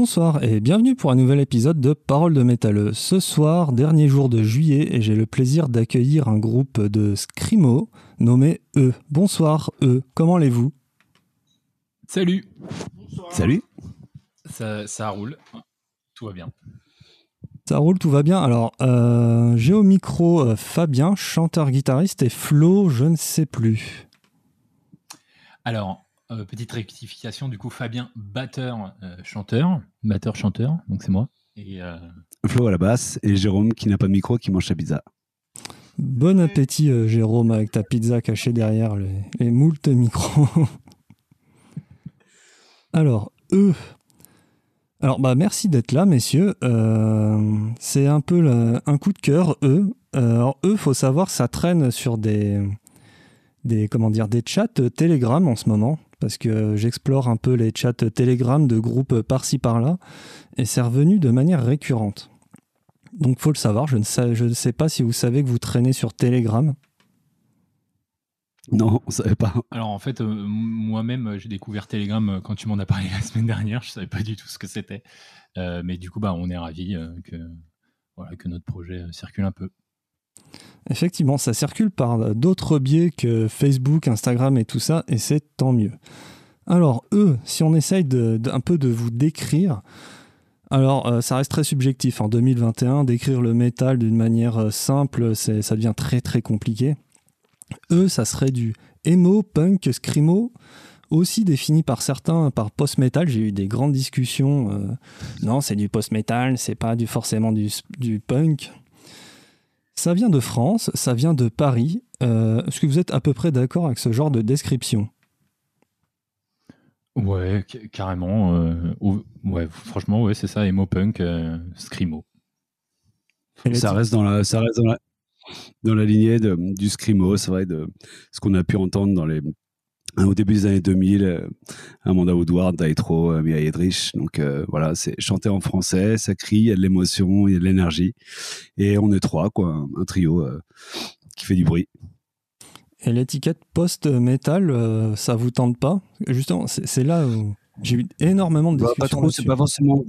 Bonsoir et bienvenue pour un nouvel épisode de Parole de métalleux. Ce soir, dernier jour de juillet, et j'ai le plaisir d'accueillir un groupe de scrimo nommé E. Bonsoir E, comment allez-vous? Salut Salut ça, roule, tout va bien. Ça roule, tout va bien. Alors, euh, j'ai au micro euh, Fabien, chanteur-guitariste, et Flo, je ne sais plus. Alors, euh, petite rectification, du coup, Fabien, batteur, chanteur, batteur, chanteur, donc c'est moi. Et, Flo à la basse, et Jérôme qui n'a pas de micro, qui mange sa pizza. Bon appétit, Jérôme, avec ta pizza cachée derrière les, les moultes micros. Alors, eux, alors, bah, merci d'être là, messieurs. Euh, c'est un peu un coup de cœur, eux. Euh, alors, eux, faut savoir, ça traîne sur des, des, comment dire, des chats Telegram en ce moment. Parce que j'explore un peu les chats Telegram de groupes par-ci par-là. Et c'est revenu de manière récurrente. Donc, faut le savoir. Je ne sais, je ne sais pas si vous savez que vous traînez sur Telegram. Non, on savait pas. Alors en fait, euh, moi-même, euh, j'ai découvert Telegram euh, quand tu m'en as parlé la semaine dernière. Je savais pas du tout ce que c'était, mais du coup, bah, on est ravi que voilà que notre projet circule un peu. Effectivement, ça circule par d'autres biais que Facebook, Instagram et tout ça, et c'est tant mieux. Alors eux, si on essaye de, un peu de vous décrire, alors ça reste très subjectif. En 2021, décrire le métal d'une manière simple, ça devient très très compliqué. Eux, ça serait du emo, punk, screamo, aussi défini par certains par post-metal. J'ai eu des grandes discussions. Euh, non, c'est du post-metal, c'est pas du, forcément du, punk. Ça vient de France, ça vient de Paris. Euh, est-ce que vous êtes à peu près d'accord avec ce genre de description? Ouais, carrément. Euh, ouais, franchement, ouais, c'est ça, emo punk, screamo. Ça reste dans la, ça reste dans la, dans la lignée de, du scrimo, c'est vrai, de ce qu'on a pu entendre dans les, au début des années 2000, euh, Amanda Woodward, Daitro, euh, Mia Edrich. Donc euh, voilà, c'est chanter en français, ça crie, il y a de l'émotion, il y a de l'énergie. Et on est trois, quoi, un, trio qui fait du bruit. Et l'étiquette post-metal, ça vous tente pas? Justement, c'est là où j'ai eu énormément de bah, discussions. c'est pas forcément.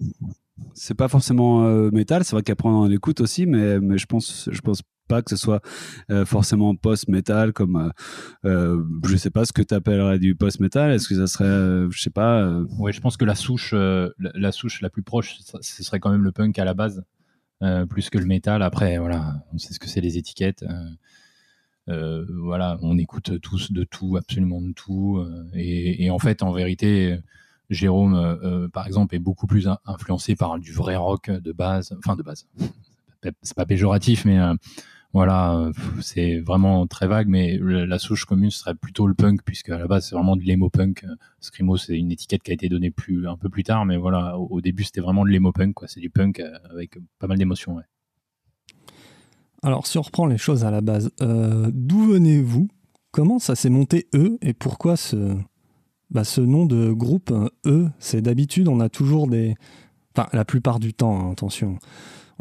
C'est pas forcément métal, c'est vrai qu'après on écoute aussi, mais, mais je pense, je pense pas que ce soit euh, forcément post-metal comme euh, euh, je sais pas ce que tu appellerais du post-metal est-ce que ça serait je sais pas ouais je pense que la souche la, souche la plus proche ce serait quand même le punk à la base plus que le métal après voilà on sait ce que c'est les étiquettes voilà on écoute tous de tout absolument de tout et, en fait en vérité Jérôme, par exemple, est beaucoup plus influencé par du vrai rock de base, enfin de base. C'est pas péjoratif, mais voilà, euh, c'est vraiment très vague, mais la souche commune serait plutôt le punk, puisque à la base c'est vraiment de l'emo punk. Screamo, c'est une étiquette qui a été donnée plus, un peu plus tard, mais voilà, au, début c'était vraiment de l'emo punk, quoi. C'est du punk euh, avec pas mal d'émotions. Alors, si on reprend les choses à la base, euh, d'où venez-vous? Comment ça s'est monté E? Et pourquoi ce, bah, ce nom de groupe E? C'est d'habitude, on a toujours des. Enfin, la plupart du temps, hein, attention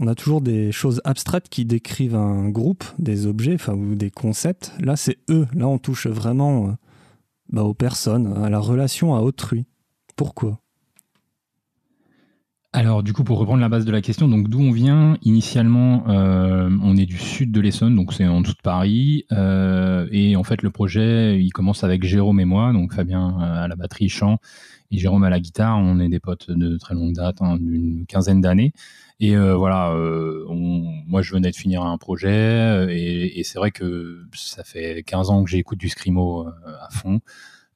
on a toujours des choses abstraites qui décrivent un groupe, des objets, ou des concepts. Là, c'est eux. Là, on touche vraiment euh, bah, aux personnes, à la relation à autrui. Pourquoi? Alors du coup pour reprendre la base de la question, donc d'où on vient? Initialement, euh, on est du sud de l'Essonne, donc c'est en dessous de Paris, euh, et en fait le projet il commence avec Jérôme et moi, donc Fabien à la batterie chant et Jérôme à la guitare. On est des potes de très longue date, hein, d'une quinzaine d'années. Et euh, voilà, euh, moi je venais de finir un projet euh, et, c'est vrai que ça fait 15 ans que j'écoute du scrimo à fond.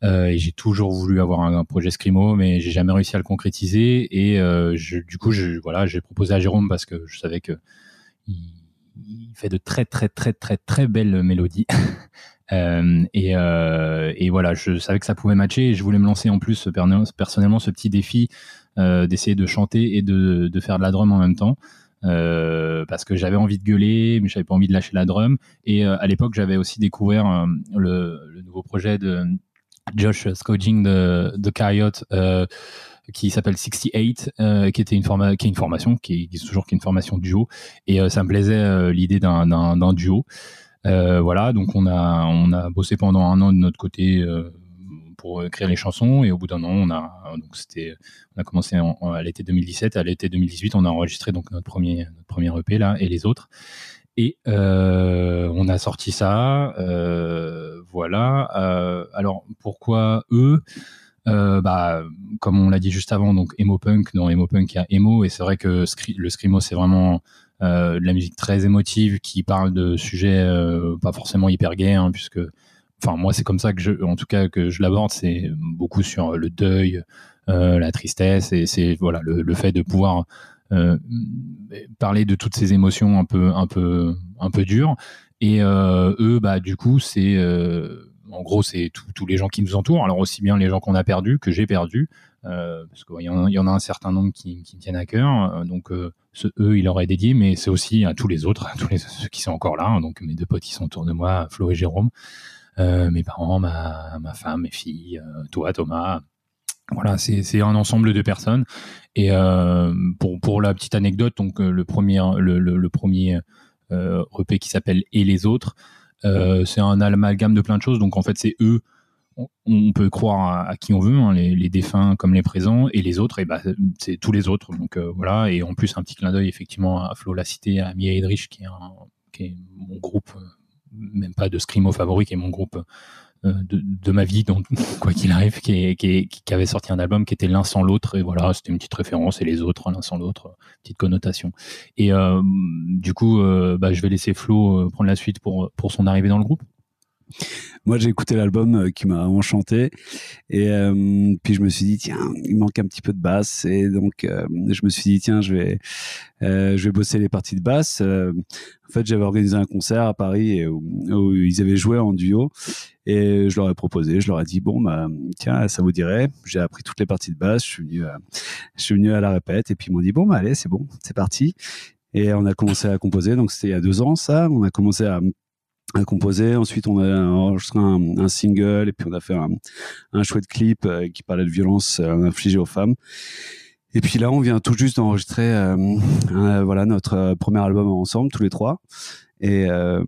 et j'ai toujours voulu avoir un, projet scrimo, mais j'ai jamais réussi à le concrétiser. Et du coup, voilà, j'ai proposé à Jérôme parce que je savais que il, fait de très très très très très belles mélodies. et, voilà, je savais que ça pouvait matcher et je voulais me lancer en plus personnellement ce petit défi d'essayer de chanter et de, de, faire de la drum en même temps. Euh, parce que j'avais envie de gueuler, mais j'avais pas envie de lâcher la drum. Et euh, à l'époque, j'avais aussi découvert le, le, nouveau projet de Josh Scoging de, de qui s'appelle 68, qui était une, qui est une formation, qui est, toujours qui est une formation duo. Et ça me plaisait l'idée d'un duo. voilà, donc on a, on a bossé pendant un an de notre côté pour écrire les chansons. Et au bout d'un an, on a donc c'était on a commencé à l'été 2017. À l'été 2018, on a enregistré donc notre premier notre premier EP là et les autres. Et on a sorti ça, voilà. alors pourquoi eux bah, comme on l'a dit juste avant, donc emo punk. Dans emo punk, il y a emo, et c'est vrai que le screamo, c'est vraiment euh, de la musique très émotive qui parle de sujets euh, pas forcément hyper gays, hein, puisque, enfin, moi, c'est comme ça que je, en tout cas, que je l'aborde. C'est beaucoup sur le deuil, euh, la tristesse, et c'est voilà le, fait de pouvoir parler de toutes ces émotions un peu, un peu, un peu dures. Et eux, bah, du coup, c'est en gros, c'est tous les gens qui nous entourent. Alors aussi bien les gens qu'on a perdus que j'ai perdus, euh, parce qu'il y, en a un certain nombre qui, me tiennent à cœur. Euh, donc euh, eux, il leur est dédié, mais c'est aussi à tous les autres, à tous ceux qui sont encore là. Donc mes deux potes qui sont autour de moi, Flo et Jérôme, mes parents, ma, femme, mes filles, toi, Thomas. Voilà, c'est un ensemble de personnes. Et pour, pour la petite anecdote, donc le premier, le, premier EP qui s'appelle Et les autres. c'est un amalgame de plein de choses. Donc en fait, c'est eux on peut croire à, qui on veut, hein, les, défunts comme les présents, et les autres, bah, c'est tous les autres. Donc euh, voilà, et en plus un petit clin d'œil effectivement à Flo la cité, à Mia Edrich, qui est, mon groupe, euh, même pas de scrimo favori, qui est mon groupe euh, de, ma vie, quoi qu'il arrive, qui, avait sorti un album qui était l'un sans l'autre, et voilà, c'était une petite référence, et les autres l'un sans l'autre, petite connotation. Et du coup, bah, je vais laisser Flo prendre la suite pour son arrivée dans le groupe. Moi, j'ai écouté l'album euh, qui m'a enchanté. Et euh, puis, je me suis dit, tiens, il manque un petit peu de basse. Et donc, euh, je me suis dit, tiens, je vais, je vais bosser les parties de basse. en fait, j'avais organisé un concert à Paris où, ils avaient joué en duo. Et je leur ai proposé, je leur ai dit, bon, bah, tiens, ça vous dirait. J'ai appris toutes les parties de basse. Je suis venu, je suis venu à la répète. Et puis, ils m'ont dit, bon, bah, allez, c'est bon, c'est parti. Et on a commencé à composer. Donc, c'était il y a deux ans, ça. On a commencé à à composer. Ensuite, on a enregistré un, single et puis on a fait un, un chouette clip euh, qui parlait de violence euh, infligée aux femmes. Et puis là, on vient tout juste d'enregistrer euh, voilà notre premier album ensemble, tous les trois. Et euh,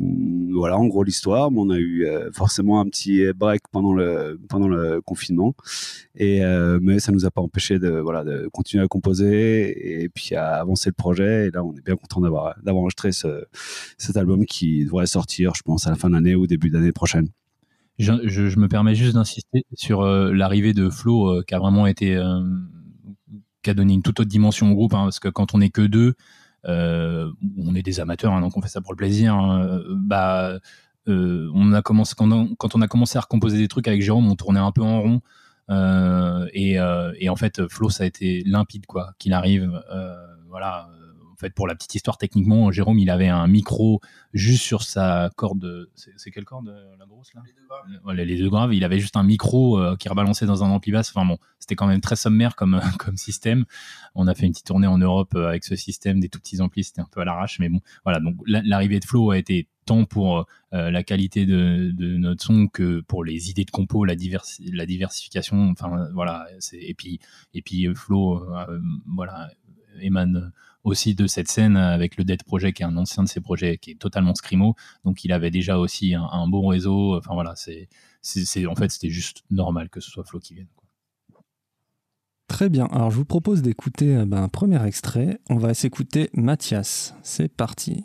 voilà, en gros l'histoire. On a eu euh, forcément un petit break pendant le confinement, euh, mais ça nous a pas empêché de continuer à composer et puis à avancer le projet. Et là, on est bien content d'avoir enregistré ce, cet album qui devrait sortir, je pense, à la fin de l'année ou début d'année prochaine. Je, me permets juste d'insister sur l'arrivée de Flo, qui a vraiment été qui a donné une toute autre dimension au groupe, hein, parce que quand on est que deux, on est des amateurs, hein, donc on fait ça pour le plaisir. Hein. bah, euh, on a commencé quand on, a commencé à recomposer des trucs avec Jérôme, on tournait un peu en rond. Euh, et, en fait, Flo, ça a été limpide, quoi, qu'il arrive. voilà. En fait, pour la petite histoire, techniquement, Jérôme, il avait un micro juste sur sa corde. C'est quelle corde, la grosse, là? Les deux graves. Il avait juste un micro euh, qui rebalançait dans un ampli basse. Enfin bon, c'était quand même très sommaire comme, comme système. On a fait une petite tournée en Europe euh, avec ce système, des tout petits amplis, c'était un peu à l'arrache. Mais bon, voilà. Donc l'arrivée de Flo a été tant pour euh, la qualité de, de, notre son que pour les idées de compo, la, la diversification. Enfin voilà. Et puis, et puis Flo, voilà, émane aussi de cette scène avec le Dead Project, qui est un ancien de ses projets, qui est totalement scrimo. Donc il avait déjà aussi un, bon réseau. Enfin voilà, c'est, en fait c'était juste normal que ce soit Flo qui vienne. Très bien. Alors je vous propose d'écouter euh, ben, un premier extrait. On va s'écouter Mathias. C'est parti.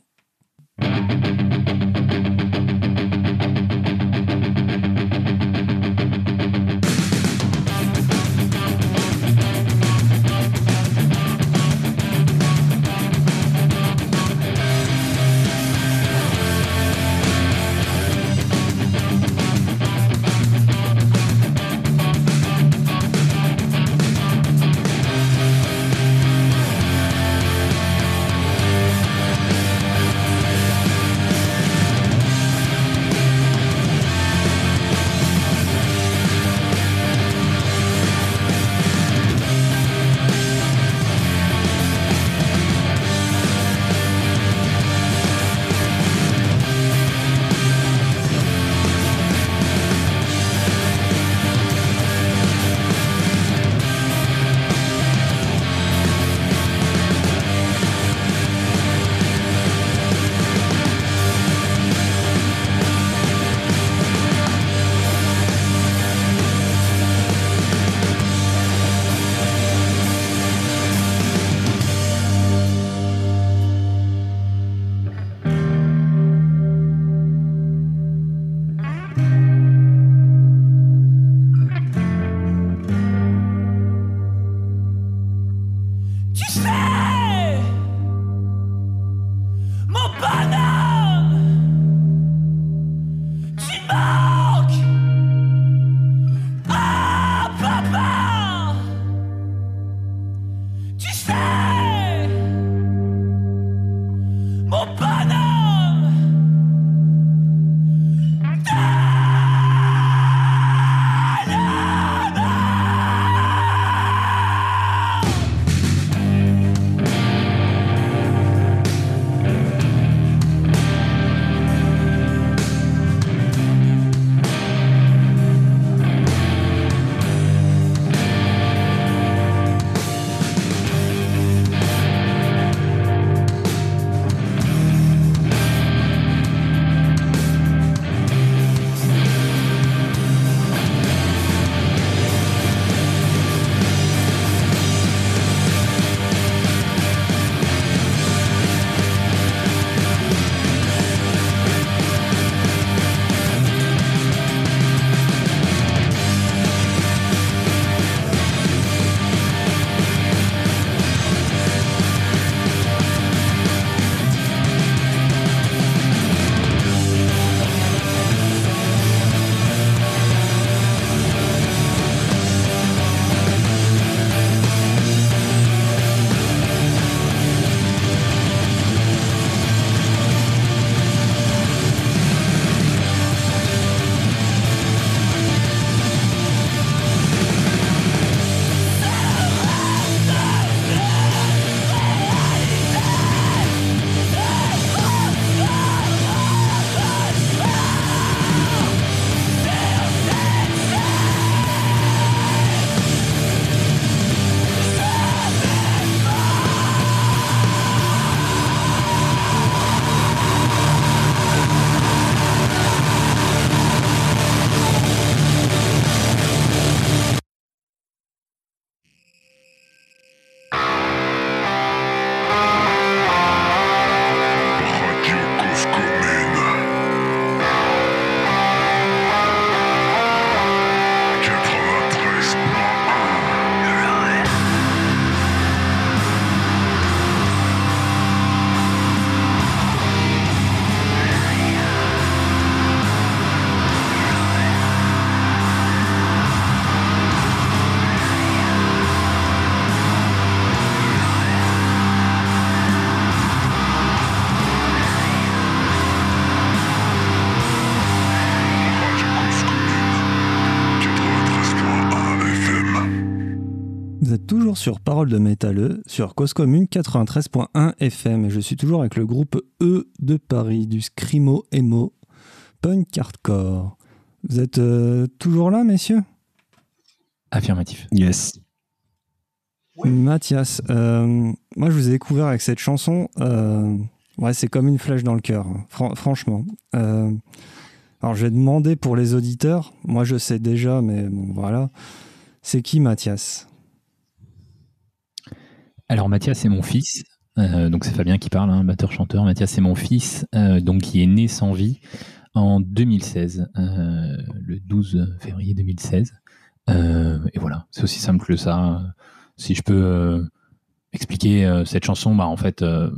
De Métalleux, sur Cause Commune 93.1 FM, et je suis toujours avec le groupe E de Paris, du Scrimo Emo, punk hardcore. Vous êtes euh, toujours là, messieurs? Affirmatif. Yes. Mathias, euh, moi je vous ai découvert avec cette chanson. Euh, ouais, c'est comme une flèche dans le cœur, hein, franchement. alors je vais demander pour les auditeurs. Moi je sais déjà, mais bon voilà. C'est qui Mathias? Alors Mathias, c'est mon fils. donc c'est Fabien qui parle, hein, batteur-chanteur. Mathias, c'est mon fils, donc qui est né sans vie en 2016, le 12 février 2016. et voilà, c'est aussi simple que ça si je peux euh, expliquer euh, cette chanson, bah, en fait, euh,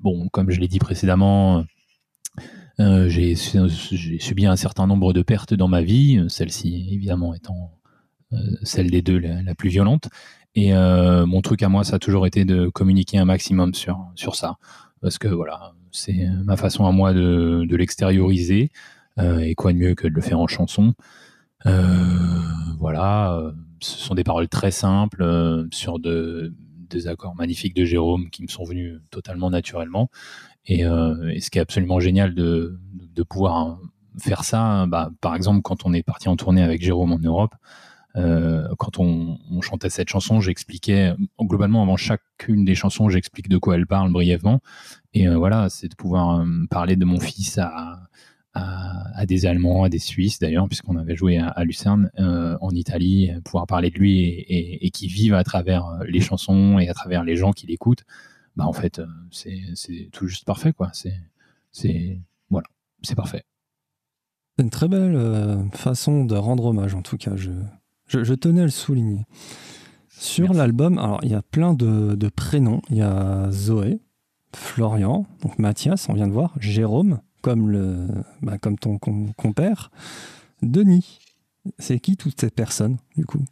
bon, comme je l'ai dit précédemment, j'ai subi un certain nombre de pertes dans ma vie, celle-ci évidemment étant celle des deux la, plus violente. Et mon truc à moi, ça a toujours été de communiquer un maximum sur, sur ça. Parce que voilà, c'est ma façon à moi de, de l'extérioriser. et quoi de mieux que de le faire en chanson. voilà, ce sont des paroles très simples euh, sur de, des accords magnifiques de Jérôme qui me sont venus totalement naturellement. Et, euh, ce qui est absolument génial de, de pouvoir faire ça, bah, par exemple, quand on est parti en tournée avec Jérôme en Europe, euh, quand on, chantait cette chanson, j'expliquais globalement avant chacune des chansons, j'explique de quoi elle parle brièvement. Et voilà, c'est de pouvoir parler de mon fils à, des Allemands, à des Suisses d'ailleurs, puisqu'on avait joué à, Lucerne euh, en Italie, pouvoir parler de lui et, qui vivent à travers euh, les chansons et à travers les gens qui l'écoutent, bah en fait, euh, c'est tout juste parfait, quoi. C'est voilà, c'est parfait. C'est une très belle façon de rendre hommage, en tout cas. Je, tenais à le souligner. Sur l'album, alors il y a plein de, de prénoms. Il y a Zoé, Florian, donc Mathias, on vient de voir, Jérôme, comme, le, bah, comme ton compère. Denis, c'est qui toutes ces personnes, du coup?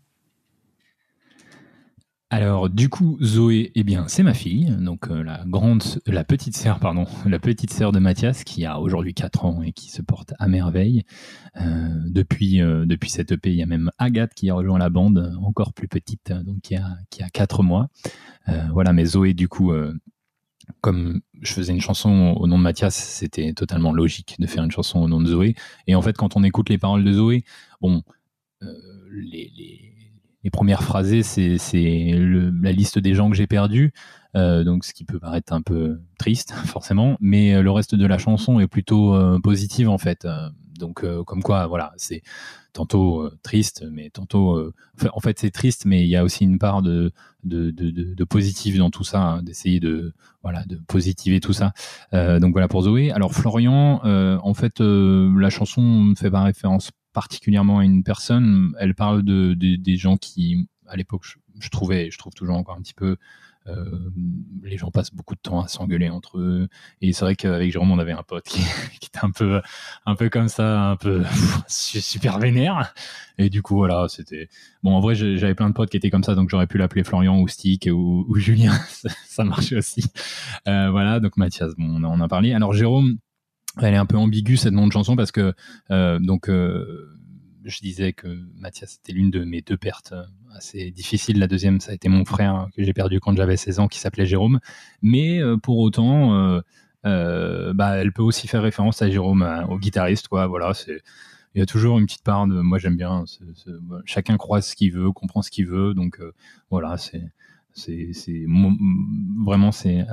Alors du coup Zoé, eh bien c'est ma fille, donc euh, la grande, la petite sœur pardon, la petite sœur de Mathias qui a aujourd'hui 4 ans et qui se porte à merveille. Euh, depuis euh, depuis cette EP, il y a même Agathe qui a rejoint la bande, encore plus petite, donc qui a a 4 mois. voilà, mais Zoé du coup comme je faisais une chanson au nom de Mathias, c'était totalement logique de faire une chanson au nom de Zoé. Et en fait, quand on écoute les paroles de Zoé, bon, les, premières phrasées, c'est la liste des gens que j'ai perdus. Euh, donc, ce qui peut paraître un peu triste, forcément, mais euh, le reste de la chanson est plutôt positive en fait. Donc, comme quoi, voilà, c'est tantôt euh, triste, mais tantôt. Euh, en fait, c'est triste, mais il y a aussi une part de, de, positif dans tout ça, hein, d'essayer de, voilà, de positiver tout ça. Euh, donc voilà pour Zoé. Alors, Florian, en fait, la chanson ne fait pas référence particulièrement à une personne. Elle parle de, des gens qui, à l'époque, je, trouvais, je trouve toujours encore un petit peu euh, les gens passent beaucoup de temps à s'engueuler entre eux. Et c'est vrai qu'avec Jérôme, on avait un pote qui, était un peu, un peu comme ça, un peu super vénère. Et du coup, voilà, c'était. Bon, en vrai, j'avais plein de potes qui étaient comme ça, donc j'aurais pu l'appeler Florian ou Stick ou, Julien. ça, marchait aussi. Euh, voilà, donc Mathias, on en a parlé. Alors, Jérôme, elle est un peu ambiguë cette nom de chanson parce que, euh, donc, je disais que Mathias était l'une de mes deux pertes euh, assez difficiles. La deuxième, ça a été mon frère que j'ai perdu quand j'avais 16 ans, qui s'appelait Jérôme. Mais euh, pour autant, euh, bah, elle peut aussi faire référence à Jérôme, au guitariste. Quoi. Voilà, c'est il y a toujours une petite part de moi j'aime bien chacun croit ce qu'il veut comprend ce qu'il veut donc voilà c'est c'est vraiment c'est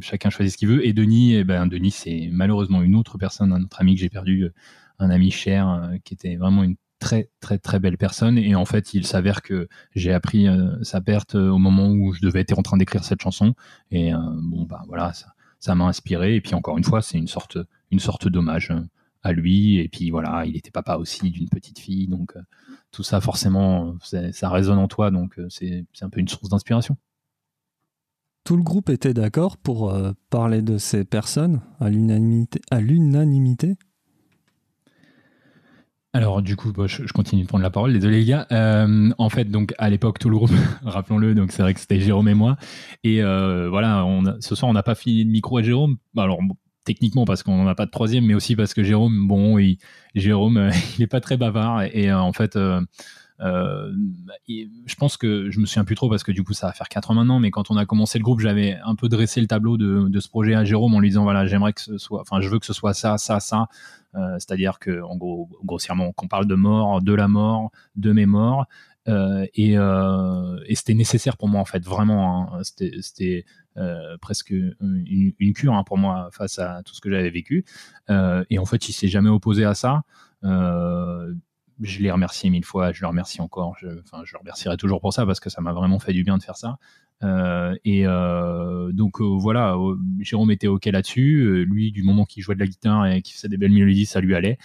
chacun choisit ce qu'il veut. Et Denis eh ben Denis c'est malheureusement une autre personne un autre ami que j'ai perdu un ami cher qui était vraiment une très très très belle personne. Et en fait il s'avère que j'ai appris euh, sa perte euh, au moment où je devais être en train d'écrire cette chanson. Et euh, bon bah voilà ça ça m'a inspiré. Et puis encore une fois c'est une sorte une sorte d'hommage à lui et puis voilà il était papa aussi d'une petite fille donc tout ça forcément ça résonne en toi donc c'est un peu une source d'inspiration tout le groupe était d'accord pour parler de ces personnes à l'unanimité à l'unanimité? Alors du coup, je, continue de prendre la parole. Désolé les gars. Euh, en fait, donc à l'époque, tout le groupe, rappelons-le, donc c'est vrai que c'était Jérôme et moi. Et euh, voilà, on ce soir, on n'a pas fini de micro à Jérôme. Alors techniquement parce qu'on n'en a pas de troisième, mais aussi parce que Jérôme, bon, il, Jérôme, il est pas très bavard et, en fait. je pense que je me souviens plus trop parce que du coup ça va faire 4 ans maintenant, mais quand on a commencé le groupe, j'avais un peu dressé le tableau de, ce projet à Jérôme en lui disant voilà, j'aimerais que ce soit, enfin, je veux que ce soit ça, ça, ça. C'est-à-dire que, gros, grossièrement, qu'on parle de mort, de la mort, de mes morts, euh, et, euh, et c'était nécessaire pour moi en fait, vraiment. Hein. c'était euh, presque une, une cure hein, pour moi face à tout ce que j'avais vécu. et en fait, il s'est jamais opposé à ça. je l'ai remercié mille fois, je le remercie encore. Je, enfin, je le remercierai toujours pour ça parce que ça m'a vraiment fait du bien de faire ça. et donc voilà, Jérôme était ok là-dessus. lui, du moment qu'il jouait de la guitare et qu'il faisait des belles mélodies, ça lui allait.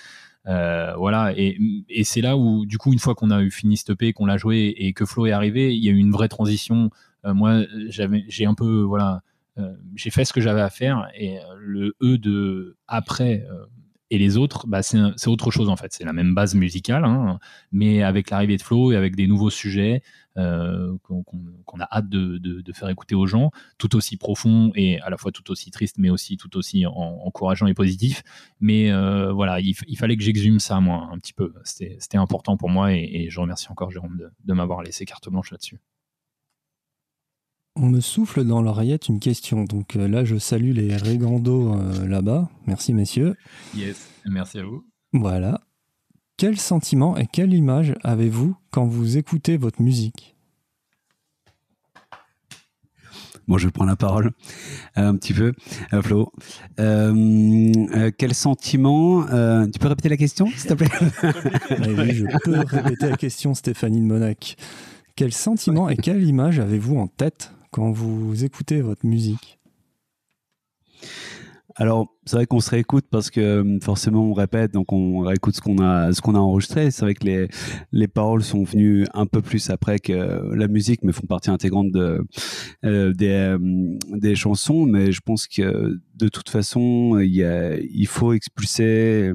Euh, voilà, et, c'est là où, du coup, une fois qu'on a eu fini stopper, qu'on l'a joué et que Flo est arrivé, il y a eu une vraie transition. Euh, moi, j'ai un peu, voilà, euh, j'ai fait ce que j'avais à faire et le E de après et les autres, bah, c'est autre chose en fait. C'est la même base musicale, hein, mais avec l'arrivée de Flo et avec des nouveaux sujets euh, qu'on a hâte de, faire écouter aux gens, tout aussi profond et à la fois tout aussi triste, mais aussi tout aussi encourageant et positif. Mais euh, voilà, il, fallait que j'exhume ça, moi, un petit peu. C'était important pour moi et, je remercie encore Jérôme de, de m'avoir laissé carte blanche là-dessus. On me souffle dans l'oreillette une question. Donc euh, là, je salue les Régando euh, là-bas. Merci, messieurs. Yes, merci à vous. Voilà. Quel sentiment et quelle image avez-vous quand vous écoutez votre musique? Moi, je prends la parole un petit peu, euh, Flo. quel sentiment Tu peux répéter la question, s'il te plaît? Oui, je peux répéter la question, Stéphanie de Monac. Quel sentiment et quelle image avez-vous en tête? Quand vous écoutez votre musique? Alors, c'est vrai qu'on se réécoute parce que euh, forcément on répète, donc on réécoute ce qu'on a, ce qu'on a enregistré. C'est vrai que les, les paroles sont venues un peu plus après que la musique, mais font partie intégrante de, euh, des, euh, des chansons. Mais je pense que de toute façon, il, faut expulser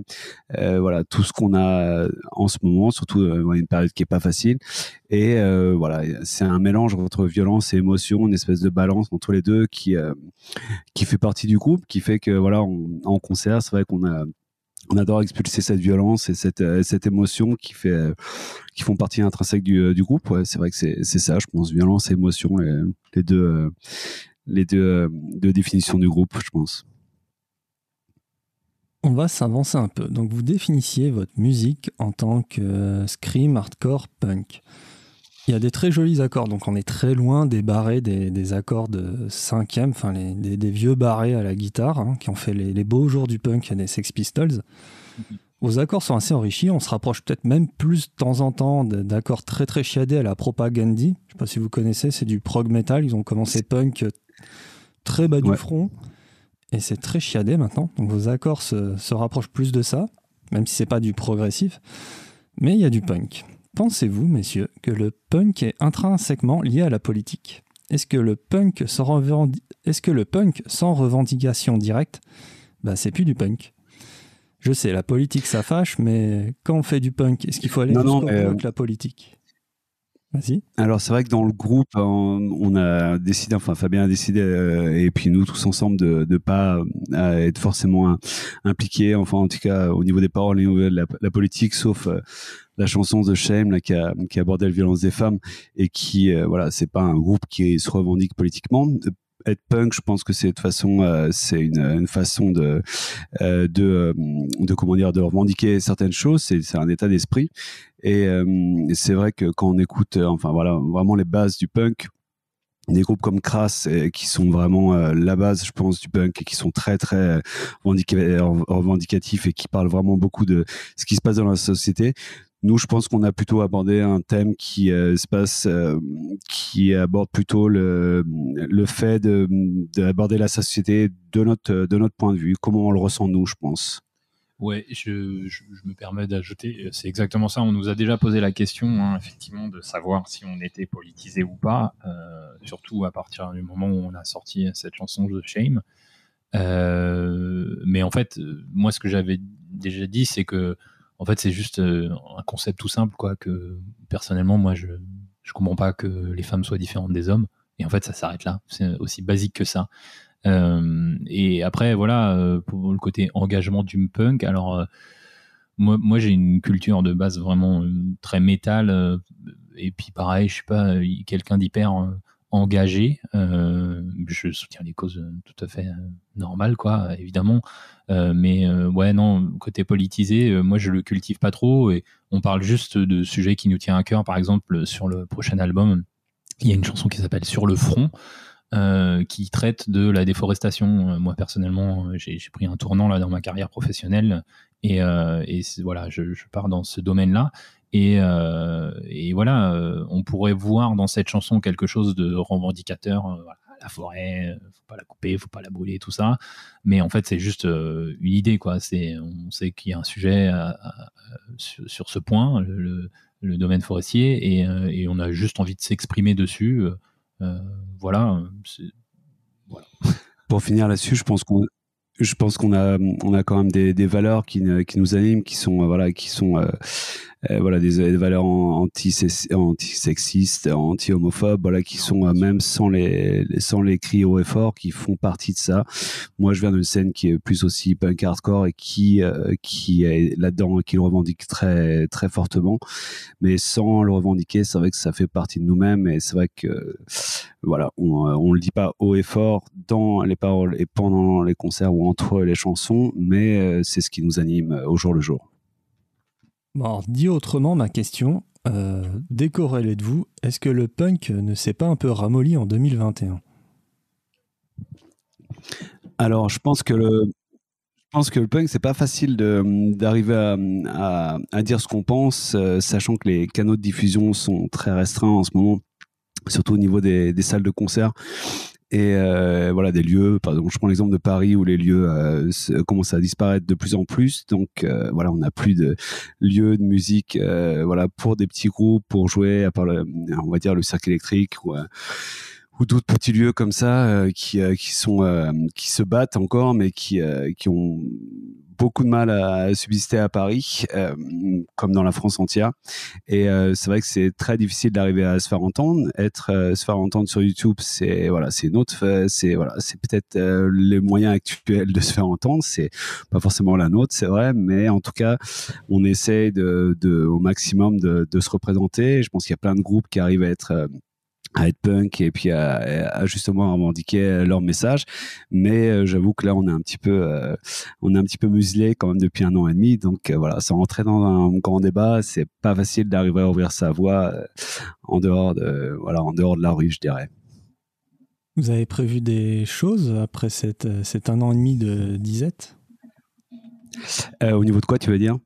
voilà tout ce qu'on a en ce moment, surtout une période qui est pas facile. Et voilà, c'est un mélange entre violence et émotion, une espèce de balance entre les deux qui qui fait partie du groupe, qui fait que voilà en concert, c'est vrai qu'on a on adore expulser cette violence et cette, euh, cette émotion qui fait euh, qui font partie intrinsèque du, euh, groupe. C'est vrai que c'est, ça, je pense, violence et émotion, les, deux les deux, deux, définitions du groupe, je pense. On va s'avancer un peu. Donc vous définissiez votre musique en tant que scream, hardcore, punk. Il y a des très jolis accords, donc on est très loin des barrés des, accords de cinquième, enfin des, vieux barrés à la guitare, hein, qui ont fait les, beaux jours du punk et des Sex Pistols. Vos accords sont assez enrichis, on se rapproche peut-être même plus de temps en temps d'accords très très chiadés à la Propagandhi. Je ne sais pas si vous connaissez, c'est du prog metal, ils ont commencé punk très bas du front, et c'est très chiadé maintenant, donc vos accords se, se rapprochent plus de ça, même si c'est pas du progressif, mais il y a du punk. Pensez-vous, messieurs, que le punk est intrinsèquement lié à la politique? Est-ce que, le punk sans Est-ce que le punk sans revendication directe, bah, c'est plus du punk. Je sais, la politique ça fâche, mais quand on fait du punk, est-ce qu'il faut aller jusqu'au bout avec la politique? Alors c'est vrai que dans le groupe, on, a décidé, enfin Fabien a décidé, euh, et puis nous tous ensemble, de ne pas euh, être forcément impliqués, enfin en tout cas au niveau des paroles et au niveau de la, politique, sauf euh, la chanson The Shame là, qui, a, qui abordait la violence des femmes et qui, voilà, c'est pas un groupe qui se revendique politiquement être punk, je pense que c'est de façon, c'est une, une, façon de, de, de, comment dire, de revendiquer certaines choses. C'est un état d'esprit. Et euh, c'est vrai que quand on écoute, euh, enfin voilà, vraiment les bases du punk, des groupes comme Crass qui sont vraiment euh, la base, je pense, du punk et qui sont très très revendicatifs et qui parlent vraiment beaucoup de ce qui se passe dans la société. Nous, je pense qu'on a plutôt abordé un thème qui se passe, qui aborde plutôt le, fait d'aborder la société de notre de notre point de vue, comment on le ressent nous, je pense. Ouais, je, me permets d'ajouter, c'est exactement ça. On nous a déjà posé la question, hein, effectivement, de savoir si on était politisé ou pas, euh, surtout à partir du moment où on a sorti cette chanson de Shame. Euh, mais en fait, moi, ce que j'avais déjà dit, c'est que, en fait, c'est juste euh, un concept tout simple, quoi. Que personnellement, moi, je je comprends pas que les femmes soient différentes des hommes. Et en fait, ça s'arrête là. C'est aussi basique que ça. Euh, et après, voilà, euh, pour le côté engagement du punk, alors moi, j'ai une culture de base vraiment très métal. et puis pareil, je suis pas quelqu'un d'hyper engagé. je soutiens les causes tout à fait normales, quoi, évidemment. mais ouais, non, côté politisé, moi je le cultive pas trop. Et on parle juste de sujets qui nous tiennent à cœur. Par exemple, sur le prochain album, il y a une chanson qui s'appelle Sur le front. qui traite de la déforestation. Moi personnellement, j'ai pris un tournant là dans ma carrière professionnelle et, voilà, je, pars dans ce domaine-là. Et, euh, voilà, euh, on pourrait voir dans cette chanson quelque chose de revendicateur. Euh, la forêt, faut pas la couper, faut pas la brûler, tout ça. Mais en fait, c'est juste une idée, quoi. C'est, on sait qu'il y a un sujet sur, ce point, le, domaine forestier, et, on a juste envie de s'exprimer dessus. voilà. Pour finir là-dessus, je pense qu'on je pense qu'on a on a quand même des, valeurs qui, nous animent qui sont voilà qui sont euh, voilà des, valeurs anti-sexistes, anti-homophobes, voilà qui sont euh, même sans les sans les cris haut et fort, qui font partie de ça. Moi, je viens d'une scène qui est plus aussi punk hardcore et qui euh, qui est là-dedans, qui le revendique très très fortement, mais sans le revendiquer, c'est vrai que ça fait partie de nous-mêmes et c'est vrai que voilà, on, on le dit pas haut et fort dans les paroles et pendant les concerts ou entre les chansons, mais c'est ce qui nous anime au jour le jour. Bon, dit autrement, ma question, euh, de vous, est-ce que le punk ne s'est pas un peu ramolli en 2021 Alors, je pense que le, je pense que le punk, c'est pas facile d'arriver à, dire ce qu'on pense, euh, sachant que les canaux de diffusion sont très restreints en ce moment, surtout au niveau des salles de concert et euh, voilà des lieux par exemple je prends l'exemple de Paris où les lieux euh, commencent à disparaître de plus en plus. Donc euh, voilà on n'a plus de lieux de musique voilà pour des petits groupes pour jouer à part le, on va dire le cercle électrique ou ou d'autres petits lieux comme ça qui, qui sont qui se battent encore mais qui qui ont beaucoup de mal à subsister à Paris, euh, comme dans la France entière. Et euh, c'est vrai que c'est très difficile d'arriver à se faire entendre. Être euh, se faire entendre sur YouTube, c'est voilà, c'est une c'est voilà, c'est peut-être les moyens actuels de se faire entendre. C'est pas forcément la nôtre, c'est vrai, mais en tout cas, on essaie de, au maximum de se représenter. Je pense qu'il y a plein de groupes qui arrivent à être à être punk et puis à, justement revendiquer leur message. Mais euh, j'avoue que là on est un petit peu euh, on est un petit peu muselé quand même depuis un an et demi. Donc euh, voilà sans rentrer dans un grand débat c'est pas facile d'arriver à ouvrir sa voix en dehors de voilà en dehors de la rue je dirais. Vous avez prévu des choses après cette, cet un an et demi de disette? Au niveau de quoi tu veux dire?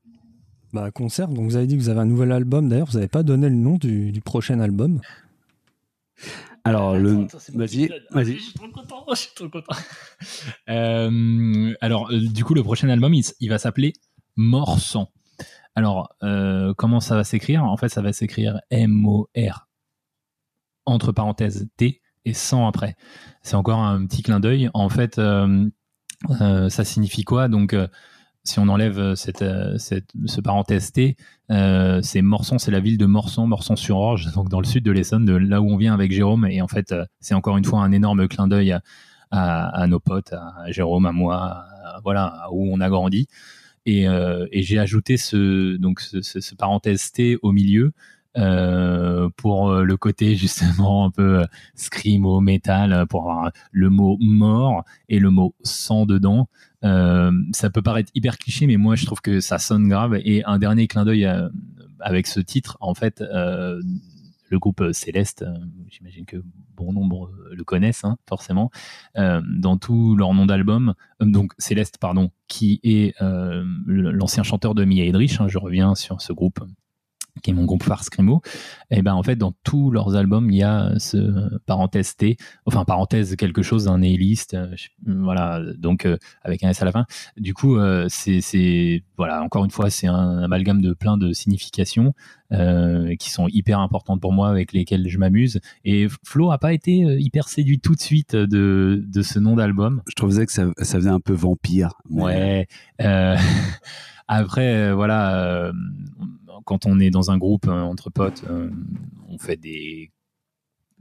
Bah concert. Donc vous avez dit que vous avez un nouvel album. D'ailleurs vous n'avez pas donné le nom du, du prochain album alors, le... vas-y, vas-y. Je suis trop content, je suis trop content. Euh, alors, euh, du coup, le prochain album, il, va s'appeler Mort Sang. Alors, euh, comment ça va s'écrire? En fait, ça va s'écrire M-O-R, entre parenthèses T, et 100 après. C'est encore un petit clin d'œil. En fait, ça signifie quoi? Donc, si on enlève euh, euh, cette, ce parenthèse T, euh, c'est Morsan, c'est la ville de Morsan, Morsan-sur-Orge, donc dans le sud de l'Essonne, de là où on vient avec Jérôme. Et en fait, c'est encore une fois un énorme clin d'œil à, nos potes, à Jérôme, à moi, voilà, où on a grandi. Et, j'ai ajouté ce, donc ce, ce, parenthèse T au milieu. Pour le côté justement un peu scrimo métal pour avoir le mot mort et le mot sang dedans. Euh, ça peut paraître hyper cliché, mais moi je trouve que ça sonne grave. Et un dernier clin d'œil euh, avec ce titre, en fait, euh, le groupe Céleste, j'imagine que bon nombre le connaissent hein, forcément, dans tout leur nom d'album, donc Céleste, pardon, qui est l'ancien chanteur de Mia Edrich, hein, je reviens sur ce groupe qui est mon groupe phare Scrimo, et ben en fait dans tous leurs albums il y a ce parenthèse T, enfin parenthèse quelque chose d'un nihiliste, euh, voilà donc euh, avec un S à la fin. Du coup euh, c'est voilà encore une fois c'est un amalgame de plein de significations qui sont hyper importantes pour moi avec lesquelles je m'amuse. Et Flo a pas été hyper séduit tout de suite de, de ce nom d'album. Je trouvais que ça, ça, faisait un peu vampire. Ouais. après voilà quand on est dans un groupe euh, entre potes, euh, on fait des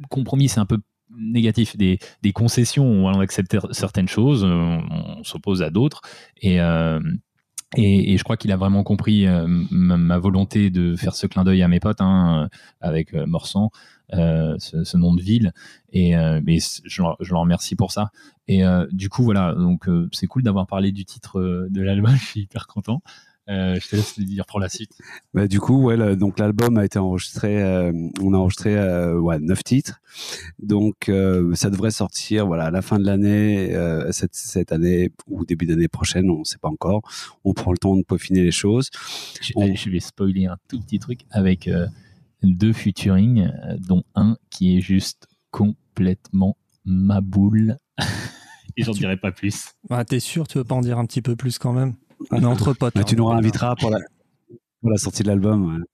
compromis, c'est un peu négatif, des, concessions, on accepte certaines choses, on, s'oppose à d'autres, et, euh, je crois qu'il a vraiment compris ma, volonté de faire ce clin d'œil à mes potes hein, avec Morsan, ce, nom de ville. Et, je, je, leur remercie pour ça. Et du coup, voilà, donc c'est cool d'avoir parlé du titre de l'album. Je suis hyper content. Euh, je te laisse dire pour la suite. Bah, du coup, ouais, donc l'album a été enregistré, euh, on a enregistré euh, ouais, 9 titres. Donc ça devrait sortir voilà, à la fin de l'année, cette, cette, année ou début d'année prochaine, on ne sait pas encore. On prend le temps de peaufiner les choses. Je, je vais spoiler un tout petit truc avec deux featuring, dont un qui est juste complètement ma boule. Et j'en dirai pas plus. Bah, T'es sûr, tu veux pas en dire un petit peu plus quand même? On est entre potes. tu nous réinviteras pour la, pour la sortie de l'album.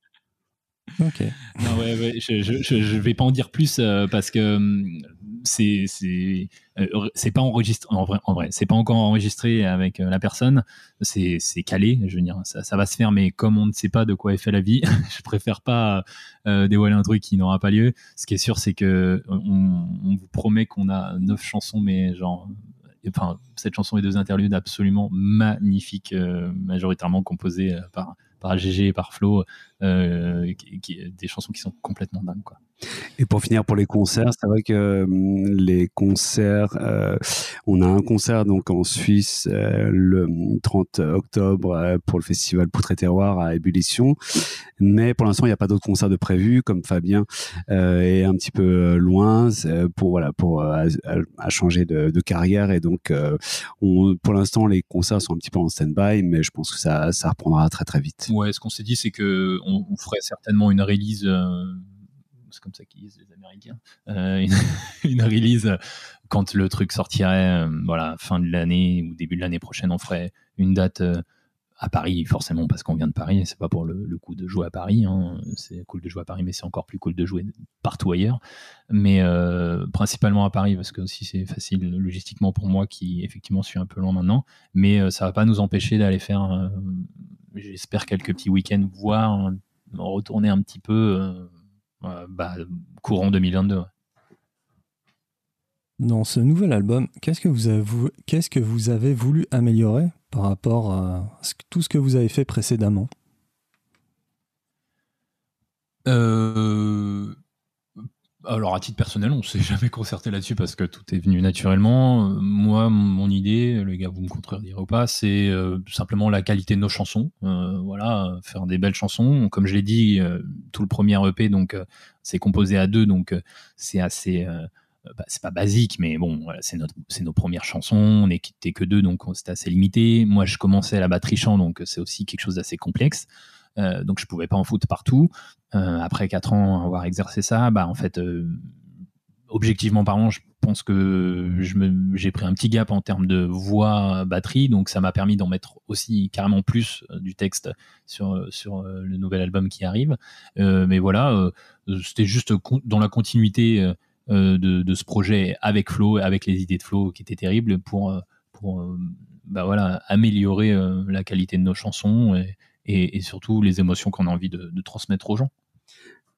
Ok. Non, ouais, ouais, je, je, je, vais pas en dire plus euh, parce que hum, c'est c'est euh, c'est pas enregistré en vrai en vrai c'est pas encore enregistré avec euh, la personne c'est c'est calé je veux dire ça, ça, va se faire mais comme on ne sait pas de quoi est fait la vie je préfère pas dévoiler un truc qui n'aura pas lieu ce qui est sûr c'est que on, on vous promet qu'on a neuf chansons mais genre cette chanson et deux interludes absolument magnifiques, euh, majoritairement composées euh, par, par GG et par Flo, euh, des chansons qui sont complètement dingues. Quoi. Et pour finir pour les concerts, c'est vrai que hum, les concerts, euh, on a un concert donc en Suisse euh, le 30 octobre euh, pour le festival Poutre et Terroir à Ébullition, mais pour l'instant il n'y a pas d'autres concerts de prévus comme Fabien est un petit peu loin pour voilà pour à, changer de, carrière et donc on, pour l'instant les concerts sont un petit peu en stand-by, mais je pense que ça ça reprendra très très vite. Ouais, ce qu'on s'est dit c'est que on, ferait certainement une release c'est comme ça qu'ils disent les Américains, euh, une, release quand le truc sortirait, euh, voilà, fin de l'année ou début de l'année prochaine, on ferait une date euh, à Paris, forcément, parce qu'on vient de Paris, c'est pas pour le, coup de jouer à Paris, hein. c'est cool de jouer à Paris, mais c'est encore plus cool de jouer partout ailleurs, mais principalement à Paris, parce que aussi c'est facile logistiquement pour moi qui effectivement suis un peu loin maintenant, mais ça va pas nous empêcher d'aller faire, j'espère, quelques petits week-ends, voire retourner un petit peu euh, bah, courant 2022. Dans ce nouvel album, qu'est-ce que vous avez, qu'est-ce que vous avez voulu améliorer par rapport à tout ce que vous avez fait précédemment? Euh, alors à titre personnel, on s'est jamais concerté là-dessus parce que tout est venu naturellement. Moi, mon idée, les gars, vous me contredirez ou pas, c'est euh, simplement la qualité de nos chansons. Euh, voilà, faire des belles chansons. Comme je l'ai dit, euh, tout le premier EP, donc c'est composé à deux, donc c'est assez. Bah, c'est pas basique, mais bon, c'est notre, c'est nos premières chansons. On n'était que deux, donc c'était assez limité. Moi, je commençais à la batterie chant, donc c'est aussi quelque chose d'assez complexe. Euh, donc je pouvais pas en foutre partout. Euh, après quatre ans avoir exercé ça, bah en fait, euh, objectivement parlant, je pense que j'ai pris un petit gap en termes de voix batterie, donc ça m'a permis d'en mettre aussi carrément plus du texte sur, sur le nouvel album qui arrive. mais voilà, c'était juste dans la continuité de, ce projet avec Flo, avec les idées de Flo qui étaient terribles pour, pour bah voilà, améliorer la qualité de nos chansons et, et, surtout les émotions qu'on a envie de, transmettre aux gens.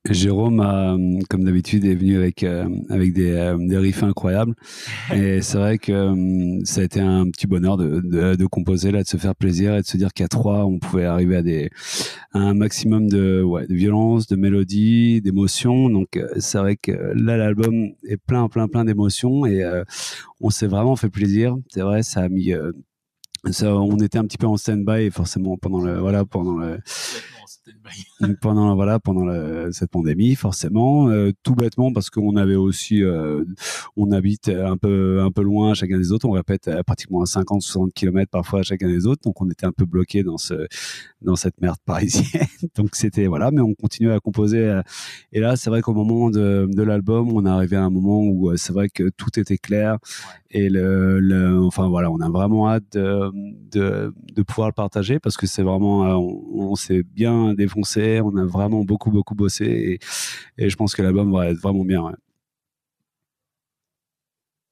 Jérôme, comme d'habitude, est venu avec, euh, avec des, euh, des, riffs incroyables. Et c'est vrai que euh, ça a été un petit bonheur de, de, composer, là, de se faire plaisir et de se dire qu'à trois, on pouvait arriver à, des, un maximum de, ouais, de violence, de mélodie, d'émotions. Donc, c'est vrai que là, l'album est plein, plein, plein d'émotions et on s'est vraiment fait plaisir. C'est vrai, ça a mis on était un petit peu en stand-by forcément pendant le voilà pendant le pendant voilà pendant cette pandémie forcément euh, tout bêtement parce qu'on avait aussi euh, on habite un peu un peu loin chacun des autres. On répète pratiquement à 50 60 km parfois chacun des autres. Donc on était un peu bloqué dans ce dans cette merde parisienne. Donc c'était voilà mais on continuait à composer euh, et là c'est vrai qu'au moment de, de l'album on est arrivé à un moment où c'est vrai que tout était clair. Et le, le, enfin voilà on a vraiment hâte de, de, de pouvoir le partager parce que c'est vraiment on, on s'est bien défoncé, on a vraiment beaucoup, beaucoup bossé et, je pense que l'album va être vraiment bien.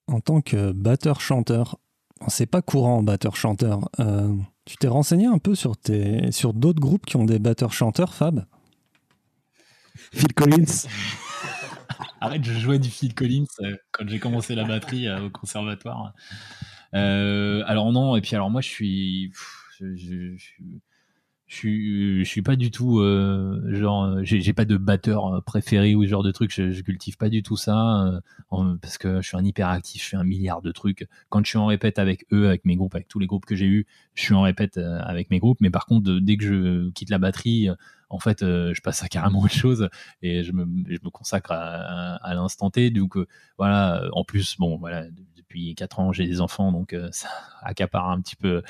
En tant que batteur-chanteur, c'est pas courant batteur-chanteur. Euh, tu t'es renseigné un peu sur, tes, sur d'autres groupes qui ont des batteurs-chanteurs, Fab? Phil Collins Arrête, je jouais du Phil Collins euh, quand j'ai commencé la batterie euh, au conservatoire. alors non, et puis alors moi je suis je, je, je je suis pas du tout euh, genre, euh, j'ai pas de batteur euh, préféré ou ce genre de truc. Je, je cultive pas du tout ça parce que je suis un hyperactif. Je fais un milliard de trucs. Quand je suis en répète avec eux, avec mes groupes, avec tous les groupes que j'ai eu, je suis en répète avec mes groupes. Mais par contre, dès que je quitte la batterie, en fait, je passe à carrément autre chose et je me, je me consacre à, à, l'instant T. Donc voilà. En plus, bon, voilà depuis 4 ans, j'ai des enfants, donc ça accapare un petit peu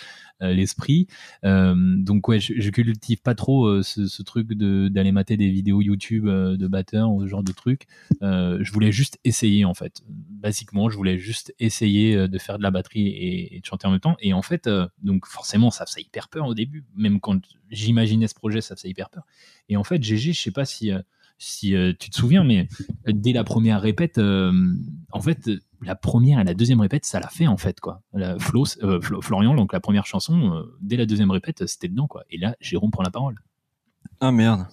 euh, l'esprit. Euh, donc ouais, je, cultive pas trop euh, ce, truc d'aller mater des vidéos YouTube de batteurs ou ce genre de trucs. je voulais juste essayer en fait. Basiquement, je voulais juste essayer de faire de la batterie et, de chanter en même temps. Et en fait, donc forcément, ça faisait hyper peur au début. Même quand j'imaginais ce projet, ça faisait hyper peur. Et en fait, GG, je sais pas si si tu te souviens, mais dès la première répète, en fait, la première et la deuxième répète, ça l'a fait en fait quoi. La euh, Florian, donc la première chanson, euh, dès la deuxième répète, c'était dedans quoi. Et là, Jérôme prend la parole. Ah merde.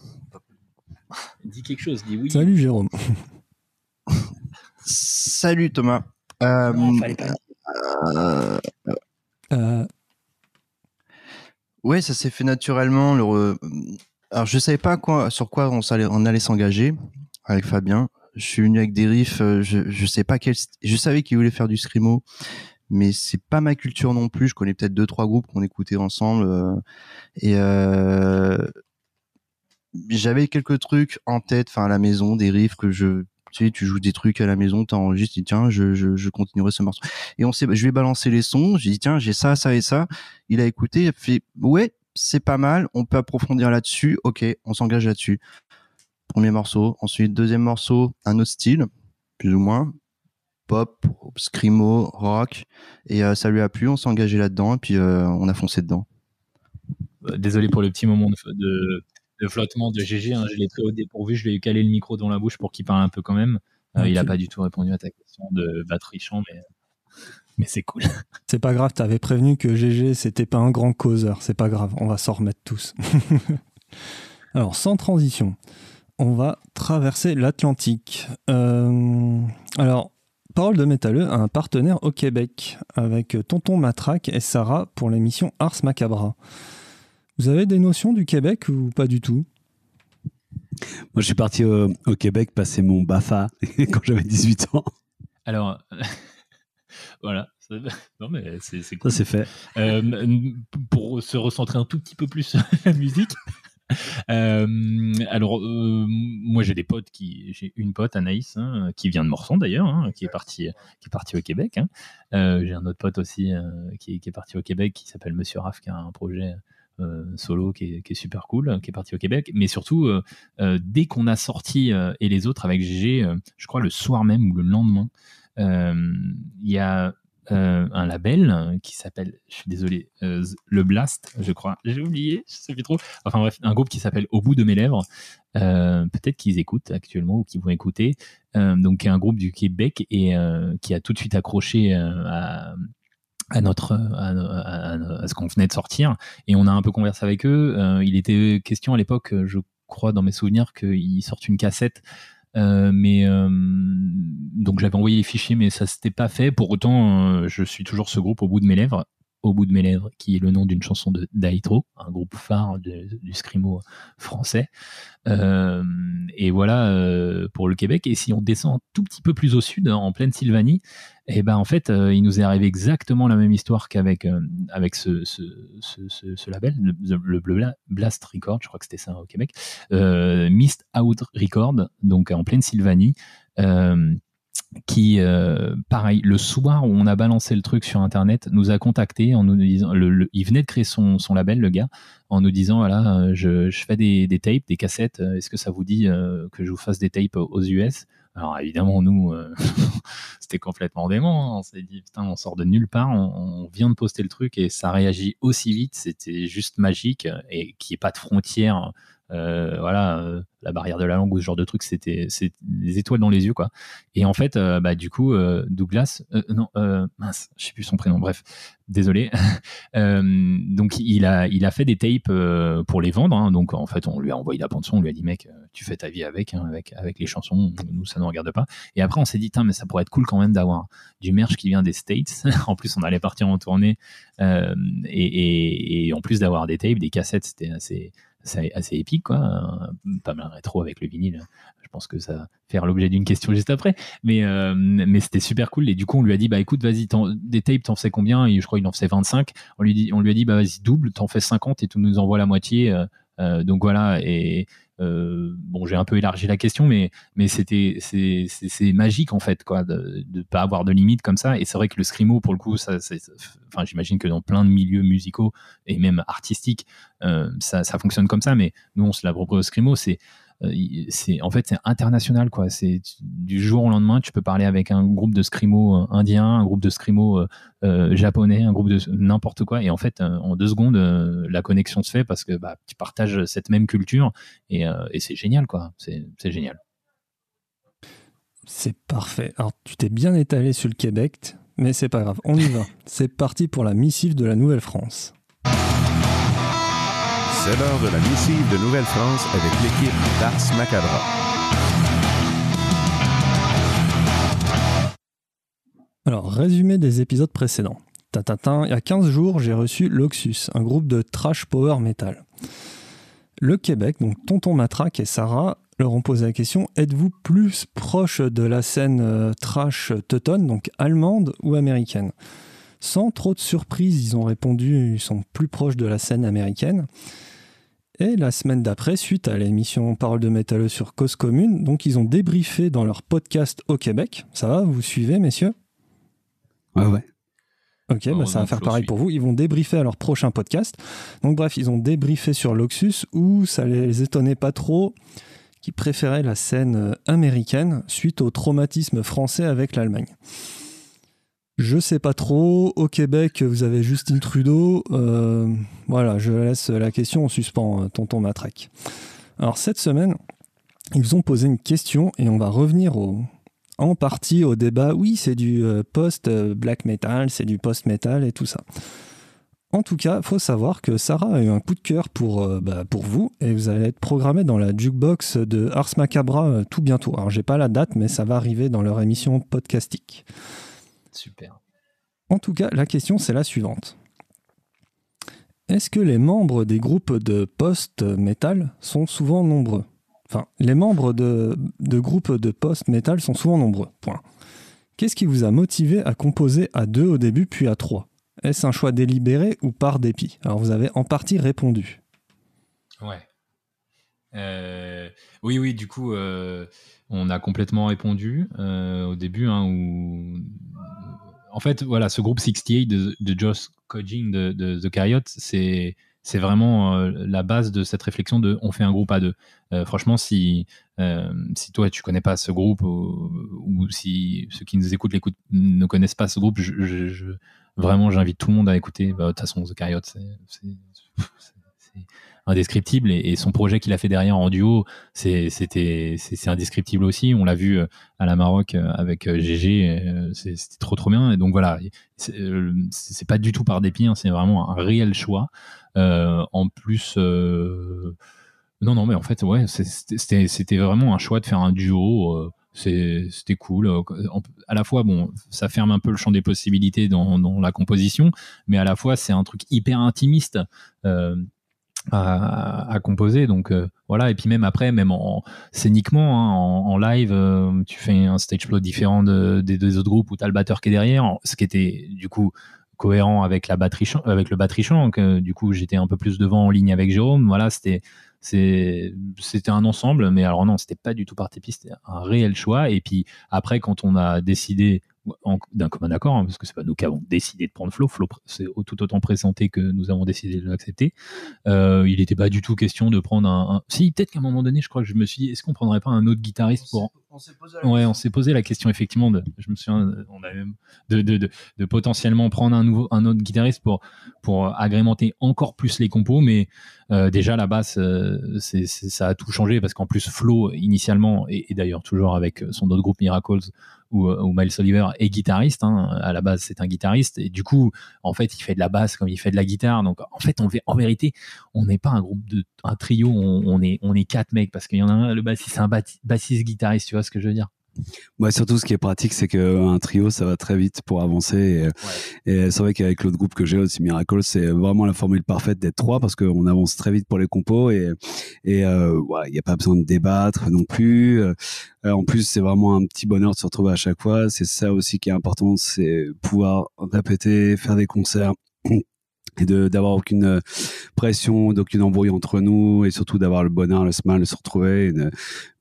dis quelque chose, dis oui. Salut Jérôme. Salut Thomas. Euh, ouais, ça s'est fait naturellement. Alors je savais pas quoi, sur quoi on, on allait s'engager avec Fabien je suis venu avec des riffs, euh, je, je sais pas quel, je savais qu'il voulait faire du scrimo, mais c'est pas ma culture non plus. Je connais peut-être deux trois groupes qu'on écoutait ensemble euh, et euh, j'avais quelques trucs en tête, enfin à la maison, des riffs que je tu sais, tu joues des trucs à la maison, tu enregistres, tu dis tiens, je, je, je, continuerai ce morceau. Et on sait, je vais balancer les sons, j'ai dit tiens, j'ai ça, ça et ça. Il a écouté, il a fait ouais, c'est pas mal, on peut approfondir là-dessus, ok, on s'engage là-dessus premier morceau. Ensuite, deuxième morceau, un autre style, plus ou moins. Pop, scrimo, rock. Et euh, ça lui a plu, on s'est engagé là-dedans et puis euh, on a foncé dedans. Euh, désolé pour le petit moment de, flottement de GG, hein. je l'ai très au dépourvu, je lui ai calé le micro dans la bouche pour qu'il parle un peu quand même. il n'a pas du tout répondu à ta question de batterie mais, mais c'est cool. C'est pas grave, t'avais prévenu que GG c'était pas un grand causeur, c'est pas grave, on va s'en remettre tous. Alors, sans transition, on va traverser l'Atlantique. Euh, alors, Parole de Métalleux a un partenaire au Québec avec Tonton Matraque et Sarah pour l'émission Ars Macabra. Vous avez des notions du Québec ou pas du tout? Moi, je suis parti au, Québec passer mon BAFA quand j'avais 18 ans. Alors, voilà. Non, mais c'est Ça, c'est fait. Euh, pour se recentrer un tout petit peu plus sur la musique, euh, alors, euh, moi, j'ai des potes qui, j'ai une pote, Anaïs, hein, qui vient de Morson d'ailleurs, hein, qui est parti, qui est parti au Québec. Hein. Euh, j'ai un autre pote aussi qui, est parti au Québec, qui s'appelle Monsieur Raff, qui a un projet. solo qui est, super cool, qui est parti au Québec. Mais surtout, dès qu'on a sorti et les autres avec GG, je crois le soir même ou le lendemain, il y a euh, un label euh, qui s'appelle, je suis désolé, euh, Le Blast, je crois. J'ai oublié, je sais plus trop. Enfin bref, un groupe qui s'appelle Au bout de mes lèvres. Peut-être qu'ils écoutent actuellement ou qu'ils vont écouter. donc, qui est un groupe du Québec et qui a tout de suite accroché à, notre à, ce qu'on venait de sortir et on a un peu conversé avec eux. il était question à l'époque, je crois dans mes souvenirs, qu'ils sortent une cassette euh, mais euh, j'avais envoyé les fichiers, mais ça s'était pas fait. Pour autant, euh, je suis toujours ce groupe au bout de mes lèvres au bout de mes lèvres, qui est le nom d'une chanson de d'Aitro, un groupe phare du scrimo français. Euh, et voilà euh, pour le Québec. Et si on descend un tout petit peu plus au sud, en pleine Sylvanie, et eh ben en fait, il nous est arrivé exactement la même histoire qu'avec avec ce, label, le, Blast Record, je crois que c'était ça au Québec, Mist Out Record, donc en pleine Sylvanie qui, euh, pareil, le soir où on a balancé le truc sur Internet, nous a contacté en nous disant, le, il venait de créer son, son, label, le gars, en nous disant, voilà, euh, je, fais des, des, tapes, des cassettes, euh, est-ce que ça vous dit que je vous fasse des tapes aux US Alors évidemment, nous, c'était complètement dément, hein. on s'est dit, putain, on sort de nulle part, on, on, vient de poster le truc et ça réagit aussi vite, c'était juste magique, et qu'il n'y ait pas de frontières voilà, la barrière de la langue ou ce genre de truc, c'était des étoiles dans les yeux, quoi. Et en fait, bah, du coup, Douglas, non, mince, je sais plus son prénom, bref, désolé. donc, il a, il a fait des tapes pour les vendre. Hein. donc, en fait, on lui a envoyé la bande son, on lui a dit, mec, tu fais ta vie avec, hein, avec, avec les chansons, nous, ça ne regarde pas. Et après, on s'est dit, mais ça pourrait être cool quand même d'avoir du merch qui vient des States. en plus, on allait partir en tournée. et, et, en plus d'avoir des tapes, des cassettes, c'était assez c'est assez épique, quoi. Pas mal rétro avec le vinyle. Je pense que ça va faire l'objet d'une question juste après. Mais, euh, mais c'était super cool. Et du coup, on lui a dit, bah écoute, vas-y, des tapes, t'en fais combien? Et je crois qu'il en faisait 25. On lui, dit, on lui a dit, bah vas-y, double, t'en fais 50 et tu nous envoies la moitié. Euh, donc voilà, et, euh, bon, j'ai un peu élargi la question, mais, mais c'était, c'est, magique en fait, quoi, de ne pas avoir de limite comme ça. Et c'est vrai que le scrimo, pour le coup, ça, j'imagine que dans plein de milieux musicaux et même artistiques, euh, ça, ça, fonctionne comme ça. Mais nous, on se l'approprie au scrimo, c'est c'est en fait c'est international quoi. C'est du jour au lendemain, tu peux parler avec un groupe de scrimo euh, indien, un groupe de scrimo euh, japonais, un groupe de n'importe quoi, et en fait en deux secondes la connexion se fait parce que bah, tu partages cette même culture et, et c'est génial quoi. C'est génial. C'est parfait. Alors tu t'es bien étalé sur le Québec, mais c'est pas grave. On y va. c'est parti pour la missive de la Nouvelle-France. C'est l'heure de la missive de Nouvelle-France avec l'équipe d'Ars Macabra. Alors, résumé des épisodes précédents. Tatatin, il y a 15 jours, j'ai reçu Loxus, un groupe de trash power metal. Le Québec, donc Tonton Matraque et Sarah, leur ont posé la question êtes-vous plus proche de la scène euh, trash teutonne, donc allemande ou américaine? Sans trop de surprise, ils ont répondu ils sont plus proches de la scène américaine. Et la semaine d'après, suite à l'émission Parole de métalleux sur Cause Commune, donc ils ont débriefé dans leur podcast au Québec. Ça va, vous suivez, messieurs? Ouais, ouais. Ok, bah ça va faire pareil pour vous. Ils vont débriefer à leur prochain podcast. Donc bref, ils ont débriefé sur Loxus où ça les étonnait pas trop, qui préféraient la scène euh, américaine suite au traumatisme français avec l'Allemagne. Je sais pas trop. Au Québec, vous avez Justine Trudeau. Euh, voilà, je laisse la question en suspens, euh, tonton Matraque. Alors cette semaine, ils ont posé une question et on va revenir en partie au débat. Oui, c'est du euh, post-black metal, c'est du post-metal et tout ça. En tout cas, il faut savoir que Sarah a eu un coup de cœur pour, bah, pour vous et vous allez être programmé dans la jukebox de Ars Macabra tout bientôt. Alors, j'ai pas la date, mais ça va arriver dans leur émission podcastique. Super. En tout cas, la question c'est la suivante. Est-ce que les membres des groupes de post-metal sont souvent nombreux Enfin, les membres de, groupes de post-metal sont souvent nombreux. Point. Qu'est-ce qui vous a motivé à composer à deux au début puis à trois? Est-ce un choix délibéré ou par dépit? Alors vous avez en partie répondu. Ouais. Euh, oui, oui, du coup, euh, on a complètement répondu euh, au début, hein, en fait, voilà, ce groupe 68 de, de Josh Codging de, The Carriot, c'est vraiment la base de cette réflexion de on fait un groupe à deux. Franchement, si, toi tu connais pas ce groupe ou, si ceux qui nous écoutent ne connaissent pas ce groupe, vraiment j'invite tout le monde à écouter. Bah, de toute façon, The Carriot, c'est indescriptible et, son projet qu'il a fait derrière en duo, c'était c'est indescriptible aussi. On l'a vu euh, à la Maroc euh, avec GG, euh, c'était trop trop bien. Et donc voilà, c'est pas du tout par dépit, hein, c'est vraiment un réel choix. en plus. Non, non, mais en fait, ouais, c'était vraiment un choix de faire un duo. c'était cool. À la fois, bon, ça ferme un peu le champ des possibilités dans la composition, mais à la fois, c'est un truc hyper intimiste à, composer. Donc euh, voilà, et puis même après, même en, scéniquement, hein, en, live, euh, tu fais un stage plot différent des deux autres groupes où tu le batteur qui est derrière, ce qui était du coup cohérent avec la batterie avec le batterie chant. Euh, du coup, j'étais un peu plus devant en ligne avec Jérôme. Voilà, c'était c'était un ensemble, mais alors non, c'était pas du tout par c'était un réel choix. Et puis après, quand on a décidé d'un commun accord, hein, parce que c'est pas nous qui avons décidé de prendre Flo, Flo c'est tout autant présenté que nous avons décidé de l'accepter. Euh, il n'était pas du tout question de prendre un. Si, peut-être qu'à un moment donné, je crois que je me suis dit, est-ce qu'on prendrait pas un autre guitariste pour. On s'est posé, la ouais, on s'est posé la question effectivement. De, je me souviens, on a même de, de, de, potentiellement prendre un nouveau, un autre guitariste pour pour agrémenter encore plus les compos, mais euh, déjà la basse, euh, ça a tout changé parce qu'en plus Flo initialement et, et d'ailleurs toujours avec son autre groupe Miracles où, euh, où, Miles Oliver est guitariste. Hein. À la base, c'est un guitariste. Et du coup, en fait, il fait de la basse comme il fait de la guitare. Donc, en fait, on, en vérité, on n'est pas un groupe de, un trio. On, on, est, on est quatre mecs parce qu'il y en a un, le bassiste, c'est un bassiste guitariste. Tu vois ce que je veux dire? Moi, surtout, ce qui est pratique, c'est qu'un trio, ça va très vite pour avancer. Et, c'est vrai qu'avec l'autre groupe que j'ai aussi, Miracle, c'est vraiment la formule parfaite d'être trois parce qu'on avance très vite pour les compos et et euh, il n'y a pas besoin de débattre non plus. Euh, en plus, c'est vraiment un petit bonheur de se retrouver à chaque fois. C'est ça aussi qui est important, c'est pouvoir répéter, faire des concerts et de d'avoir aucune euh, pression, d'aucune embrouille entre nous et surtout d'avoir le bonheur, le smile de se retrouver, une,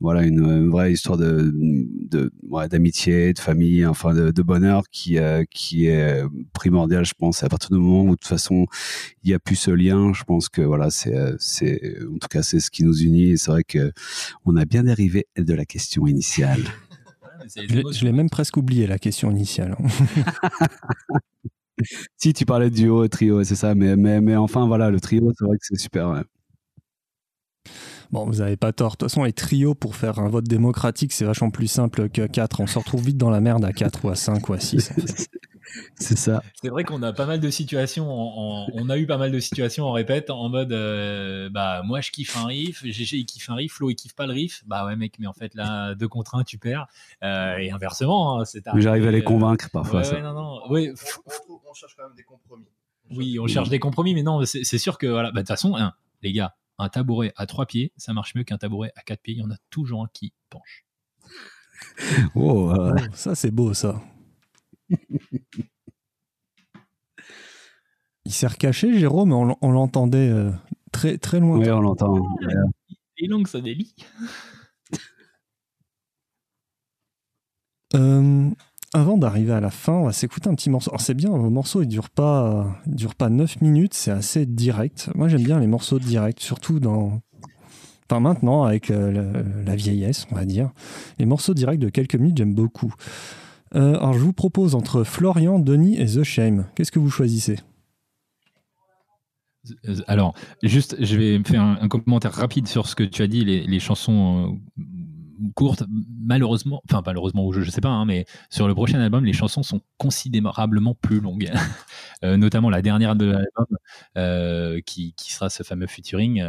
voilà une, vraie histoire de de d'amitié, de famille, enfin de, de bonheur qui euh, qui est primordial, je pense. À partir du moment où de toute façon il y a plus ce lien, je pense que voilà c'est euh, c'est en tout cas c'est ce qui nous unit. Et c'est vrai que on a bien dérivé de la question initiale. Je l'ai même presque oublié la question initiale. si tu parlais de duo, trio, c'est ça. Mais, mais, mais enfin, voilà, le trio, c'est vrai que c'est super. Bon, vous n'avez pas tort. De toute façon, les trios, pour faire un vote démocratique, c'est vachement plus simple que 4. On se retrouve vite dans la merde à 4 ou à 5 ou à 6. C'est ça. C'est vrai qu'on a pas mal de situations. on a eu pas mal de situations en répète en mode euh, bah moi je kiffe un riff, GG il kiffe un riff, Flo il kiffe pas le riff. Bah ouais mec, mais en fait là deux contre un tu perds. Euh, et inversement, hein, c'est. J'arrive à les convaincre parfois. Ouais, non non. Ouais. On, cherche quand même des compromis. oui, on cherche des compromis, mais non, c'est sûr que voilà. Bah, de toute façon, hein, les gars, un tabouret à trois pieds, ça marche mieux qu'un tabouret à quatre pieds. Il y en a toujours un qui penche. oh, oh ça c'est beau ça. Il s'est recaché, Jérôme, on, on l'entendait euh, très, très loin. Oui, on l'entend. Les langues, ça délie. Euh, avant d'arriver à la fin, on va s'écouter un petit morceau. Alors c'est bien, vos morceaux, ils durent pas, durent pas 9 minutes, c'est assez direct. Moi j'aime bien les morceaux directs, surtout dans... Enfin maintenant, avec euh, la vieillesse, on va dire. Les morceaux directs de quelques minutes, j'aime beaucoup. Euh, alors, je vous propose entre Florian, Denis et The Shame. Qu'est-ce que vous choisissez? Alors, juste, je vais faire un, commentaire rapide sur ce que tu as dit, les, chansons euh, courtes. Malheureusement, enfin, malheureusement, je, ne sais pas, hein, mais sur le prochain album, les chansons sont considérablement plus longues. Euh, notamment la dernière de l'album, qui, sera ce fameux featuring,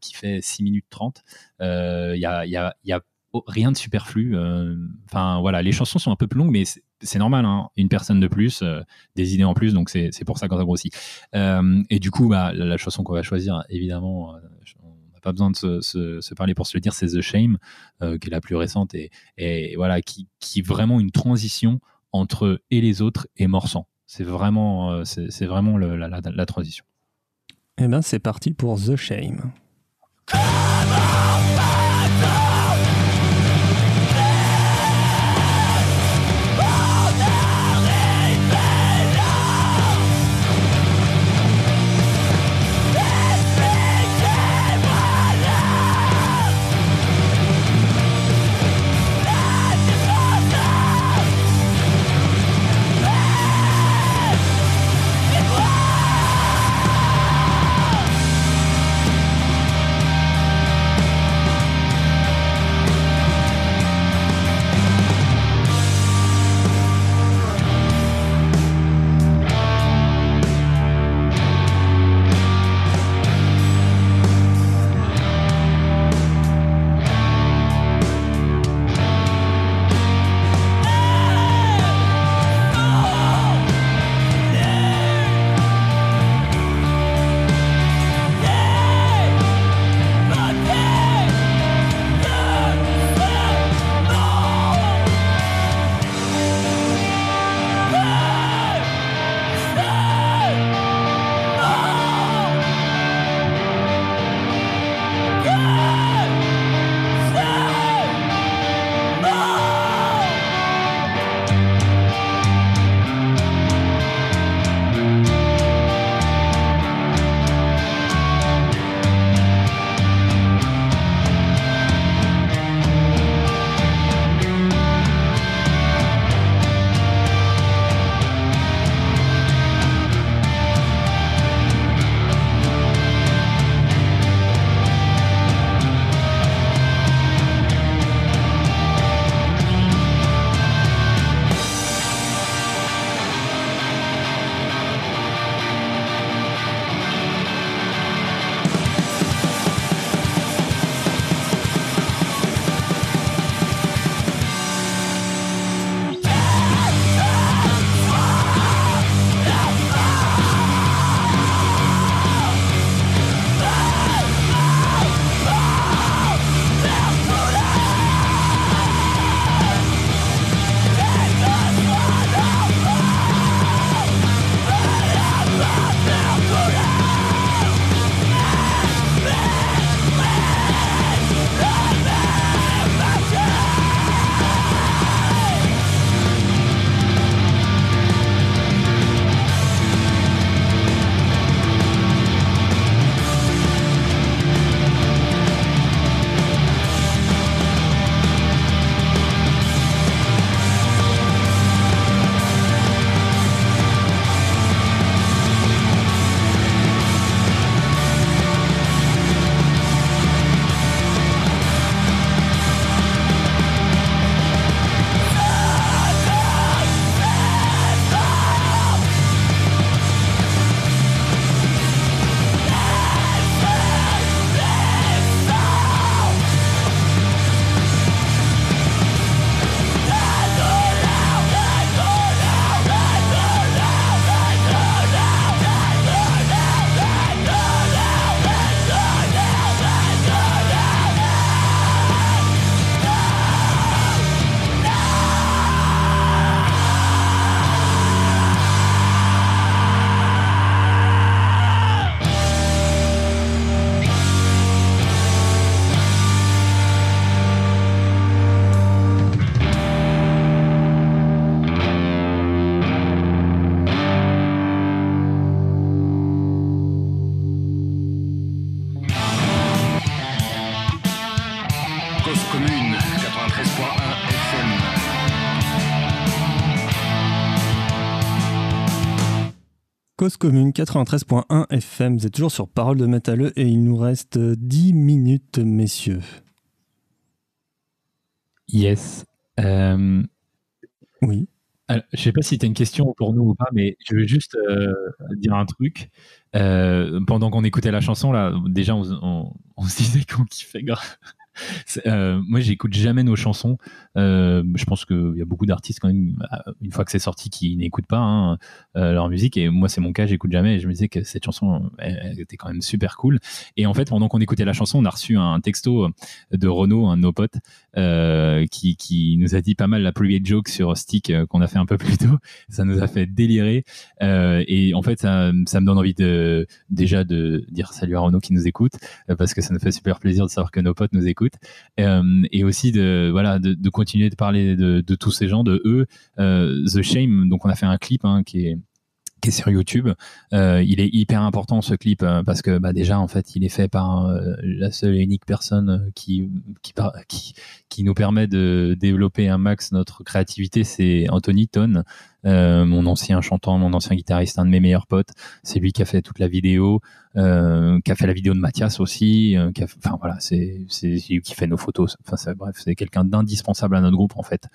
qui fait 6 minutes 30. Il y a, y, a, a rien de superflu. Euh, enfin voilà, les chansons sont un peu plus longues, mais c'est normal. Hein. une personne de plus, euh, des idées en plus, donc c'est pour ça qu'on ça grossit. Euh, et du coup, bah, la, chanson qu'on va choisir, évidemment, pas besoin de se, parler pour se le dire, c'est The Shame, qui est la plus récente et, voilà, qui, est vraiment une transition entre et les autres et Morsan. C'est vraiment, c'est vraiment la, la, transition. Eh bien, c'est parti pour The Shame. Cause Commune 93.1 FM. Vous êtes toujours sur Parole de Métalleux et il nous reste 10 minutes, messieurs. Yes. Euh, oui. Alors, je sais pas si tu as une question pour nous ou pas, mais je veux juste euh, dire un truc. Euh, pendant qu'on écoutait la chanson, là, déjà, on, on se disait qu'on kiffait grave euh, moi, j'écoute jamais nos chansons. Euh, je pense qu'il y a beaucoup d'artistes quand même, une fois que c'est sorti, qui n'écoutent pas hein, euh, leur musique. Et moi, c'est mon cas, j'écoute jamais. Et je me disais que cette chanson était quand même super cool. Et en fait, pendant qu'on écoutait la chanson, on a reçu un texto de Renaud, un de nos potes, qui, nous a dit pas mal la private joke sur Stick qu'on a fait un peu plus tôt. Ça nous a fait délirer. et en fait, ça, ça, me donne envie de déjà de dire salut à Renaud qui nous écoute, parce que ça nous fait super plaisir de savoir que nos potes nous écoutent. Euh, et aussi de voilà de, continuer de parler de, tous ces gens, de eux. Euh, The Shame, donc on a fait un clip hein, qui est qui est sur YouTube. Euh, il est hyper important ce clip parce que bah, déjà en fait il est fait par la seule et unique personne qui qui, qui qui nous permet de développer un max notre créativité, c'est Anthony Ton, euh, mon ancien chantant, mon ancien guitariste, un de mes meilleurs potes. C'est lui qui a fait toute la vidéo, euh, qui a fait la vidéo de Mathias aussi. Euh, enfin voilà, c'est lui qui fait nos photos. Enfin bref, c'est quelqu'un d'indispensable à notre groupe en fait.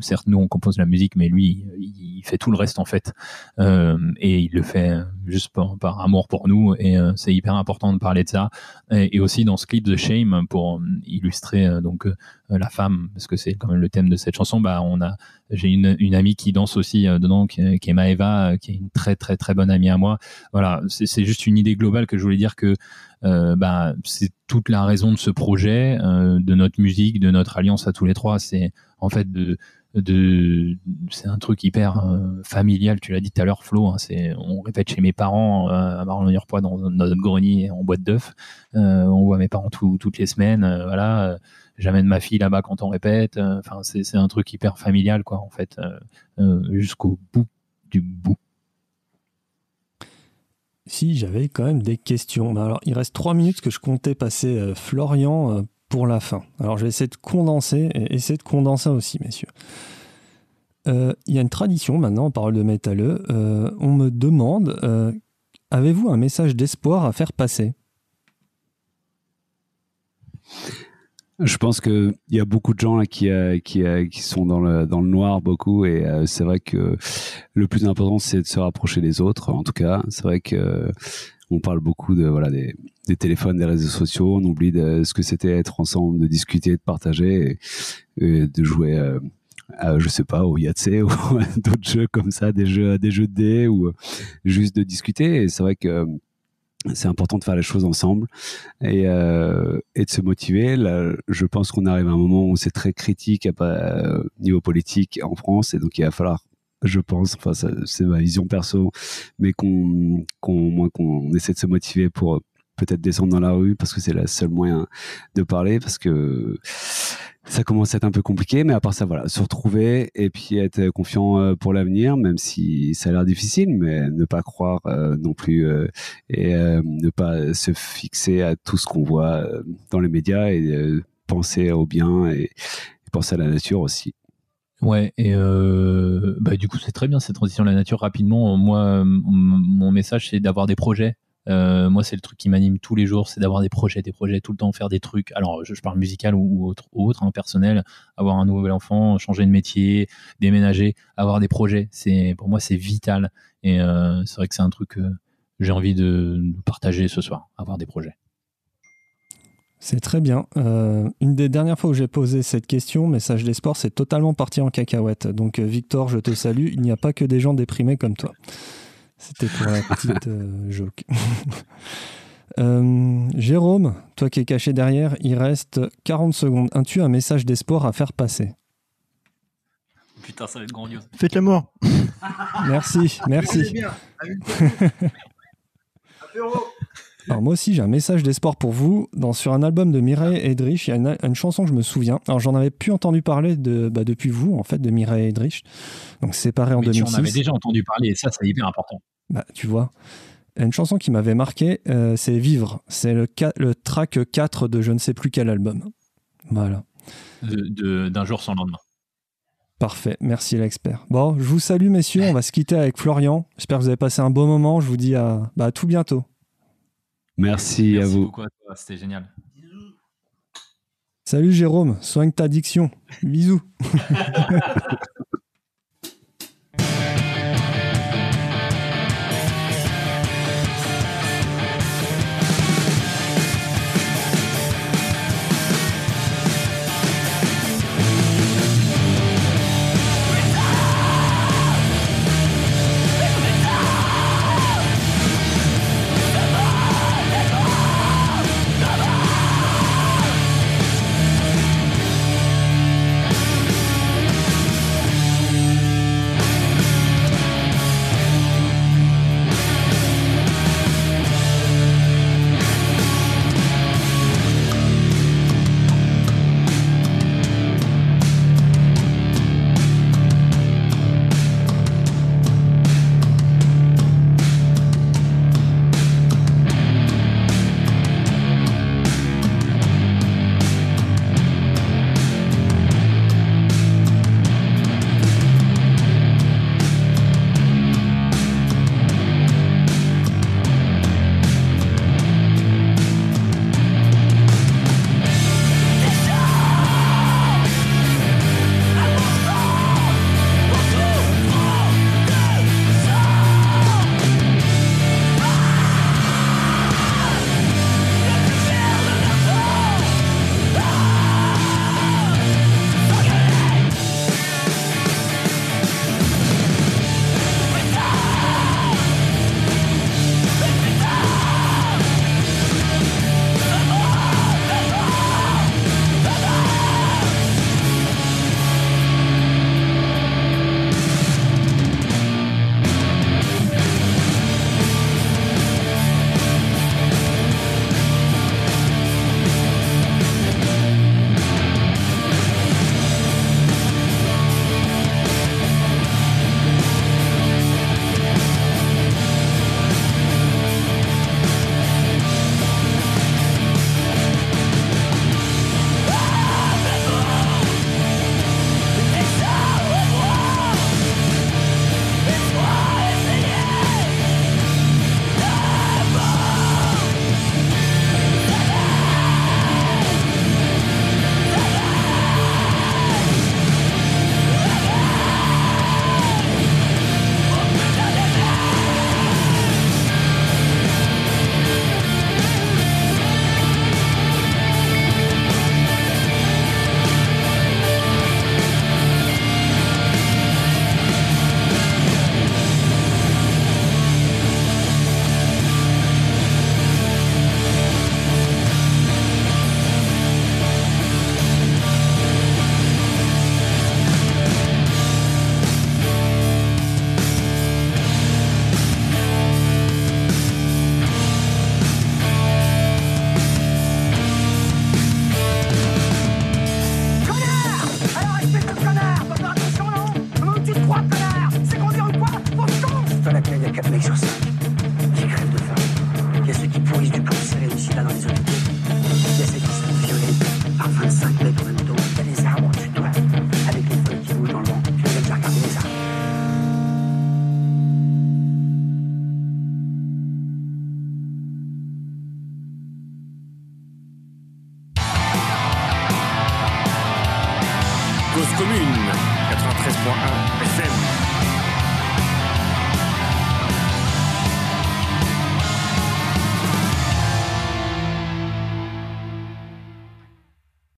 Certes, nous on compose la musique, mais lui il, fait tout le reste en fait, et il le fait juste par, amour pour nous. Et c'est hyper important de parler de ça. Et, et, aussi dans ce clip de Shame pour illustrer donc la femme, parce que c'est quand même le thème de cette chanson. Bah on a j'ai une, amie qui danse aussi euh, dedans, qui, est Maeva, euh, qui est une très très très bonne amie à moi. Voilà, c'est juste une idée globale que je voulais dire que euh, bah, c'est toute la raison de ce projet, euh, de notre musique, de notre alliance à tous les trois. C'est en fait de, c'est un truc hyper euh, familial. Tu l'as dit tout à l'heure, Flo. Hein, c'est on répète chez mes parents à marlon poids dans, dans, notre grenier en boîte d'œufs. on voit mes parents tout, toutes les semaines. voilà j'amène ma fille là-bas quand on répète. Euh, enfin, c'est un truc hyper familial, quoi, en fait, euh, euh, jusqu'au bout du bout. Si, j'avais quand même des questions. Alors, il reste trois minutes que je comptais passer Florian pour la fin. Alors, je vais essayer de condenser et essayer de condenser aussi, messieurs. Il y a une tradition maintenant en parole de métalleux. on me demande avez-vous un message d'espoir à faire passer? Je pense qu'il y a beaucoup de gens là, qui, euh, qui, euh, qui sont dans le, dans le noir beaucoup et euh, c'est vrai que le plus important c'est de se rapprocher des autres en tout cas. C'est vrai que on parle beaucoup de voilà des, des téléphones des réseaux sociaux. On oublie de ce que c'était être ensemble de discuter de partager et, de jouer à, je sais pas au Yahtzee ou d'autres jeux comme ça des jeux des jeux de dés ou juste de discuter. Et c'est vrai que c'est important de faire les choses ensemble et, euh, et de se motiver. Là, je pense qu'on arrive à un moment où c'est très critique à euh, niveau politique en France et donc il va falloir, je pense, enfin c'est ma vision perso, mais qu'on qu'on qu'on essaie de se motiver pour peut-être descendre dans la rue parce que c'est le seul moyen de parler parce que ça commence à être un peu compliqué, mais à part ça, voilà, se retrouver et puis être confiant euh, pour l'avenir, même si ça a l'air difficile, mais ne pas croire euh, non plus euh, et ne pas se fixer à tout ce qu'on voit dans les médias et penser au bien et, penser à la nature aussi. Ouais, et bah, du coup, c'est très bien cette transition à la nature. Rapidement, moi, mon message, c'est d'avoir des projets euh, moi, c'est le truc qui m'anime tous les jours, c'est d'avoir des projets, des projets, tout le temps faire des trucs. Alors, je, parle musical ou, autre, hein, personnel, avoir un nouvel enfant, changer de métier, déménager, avoir des projets. C'est pour moi, c'est vital. Et euh, c'est vrai que c'est un truc que j'ai envie de, partager ce soir, avoir des projets. C'est très bien. Euh, une des dernières fois où j'ai posé cette question, message des sports, c'est totalement parti en cacahuète. Donc Victor, je te salue. Il n'y a pas que des gens déprimés comme toi. C'était pour la petite euh, joke. Euh, Jérôme, toi qui es caché derrière, il reste 40 secondes. As-tu un message d'espoir à faire passer? Putain, ça va être grandiose. Faites la mort. merci, merci. Bien. Alors moi aussi j'ai un message d'espoir pour vous. Dans, sur un album de Mireille Edrich, il y a une, chanson que je me souviens. Alors j'en avais plus entendu parler de, bah, depuis vous en fait de Mireille Edrich. Donc séparé en 2006. J'en avais déjà entendu parler et ça c'est hyper important. Bah tu vois. Une chanson qui m'avait marqué, euh, c'est Vivre. C'est le, le track 4 de je ne sais plus quel album. Voilà. D'un jour sans lendemain. Parfait, merci l'expert. Bon, je vous salue messieurs, on va se quitter avec Florian. J'espère que vous avez passé un bon moment, je vous dis à, bah, à tout bientôt. Merci, Merci à vous. beaucoup à toi, c'était génial. Salut Jérôme, soigne ta addiction. Bisous.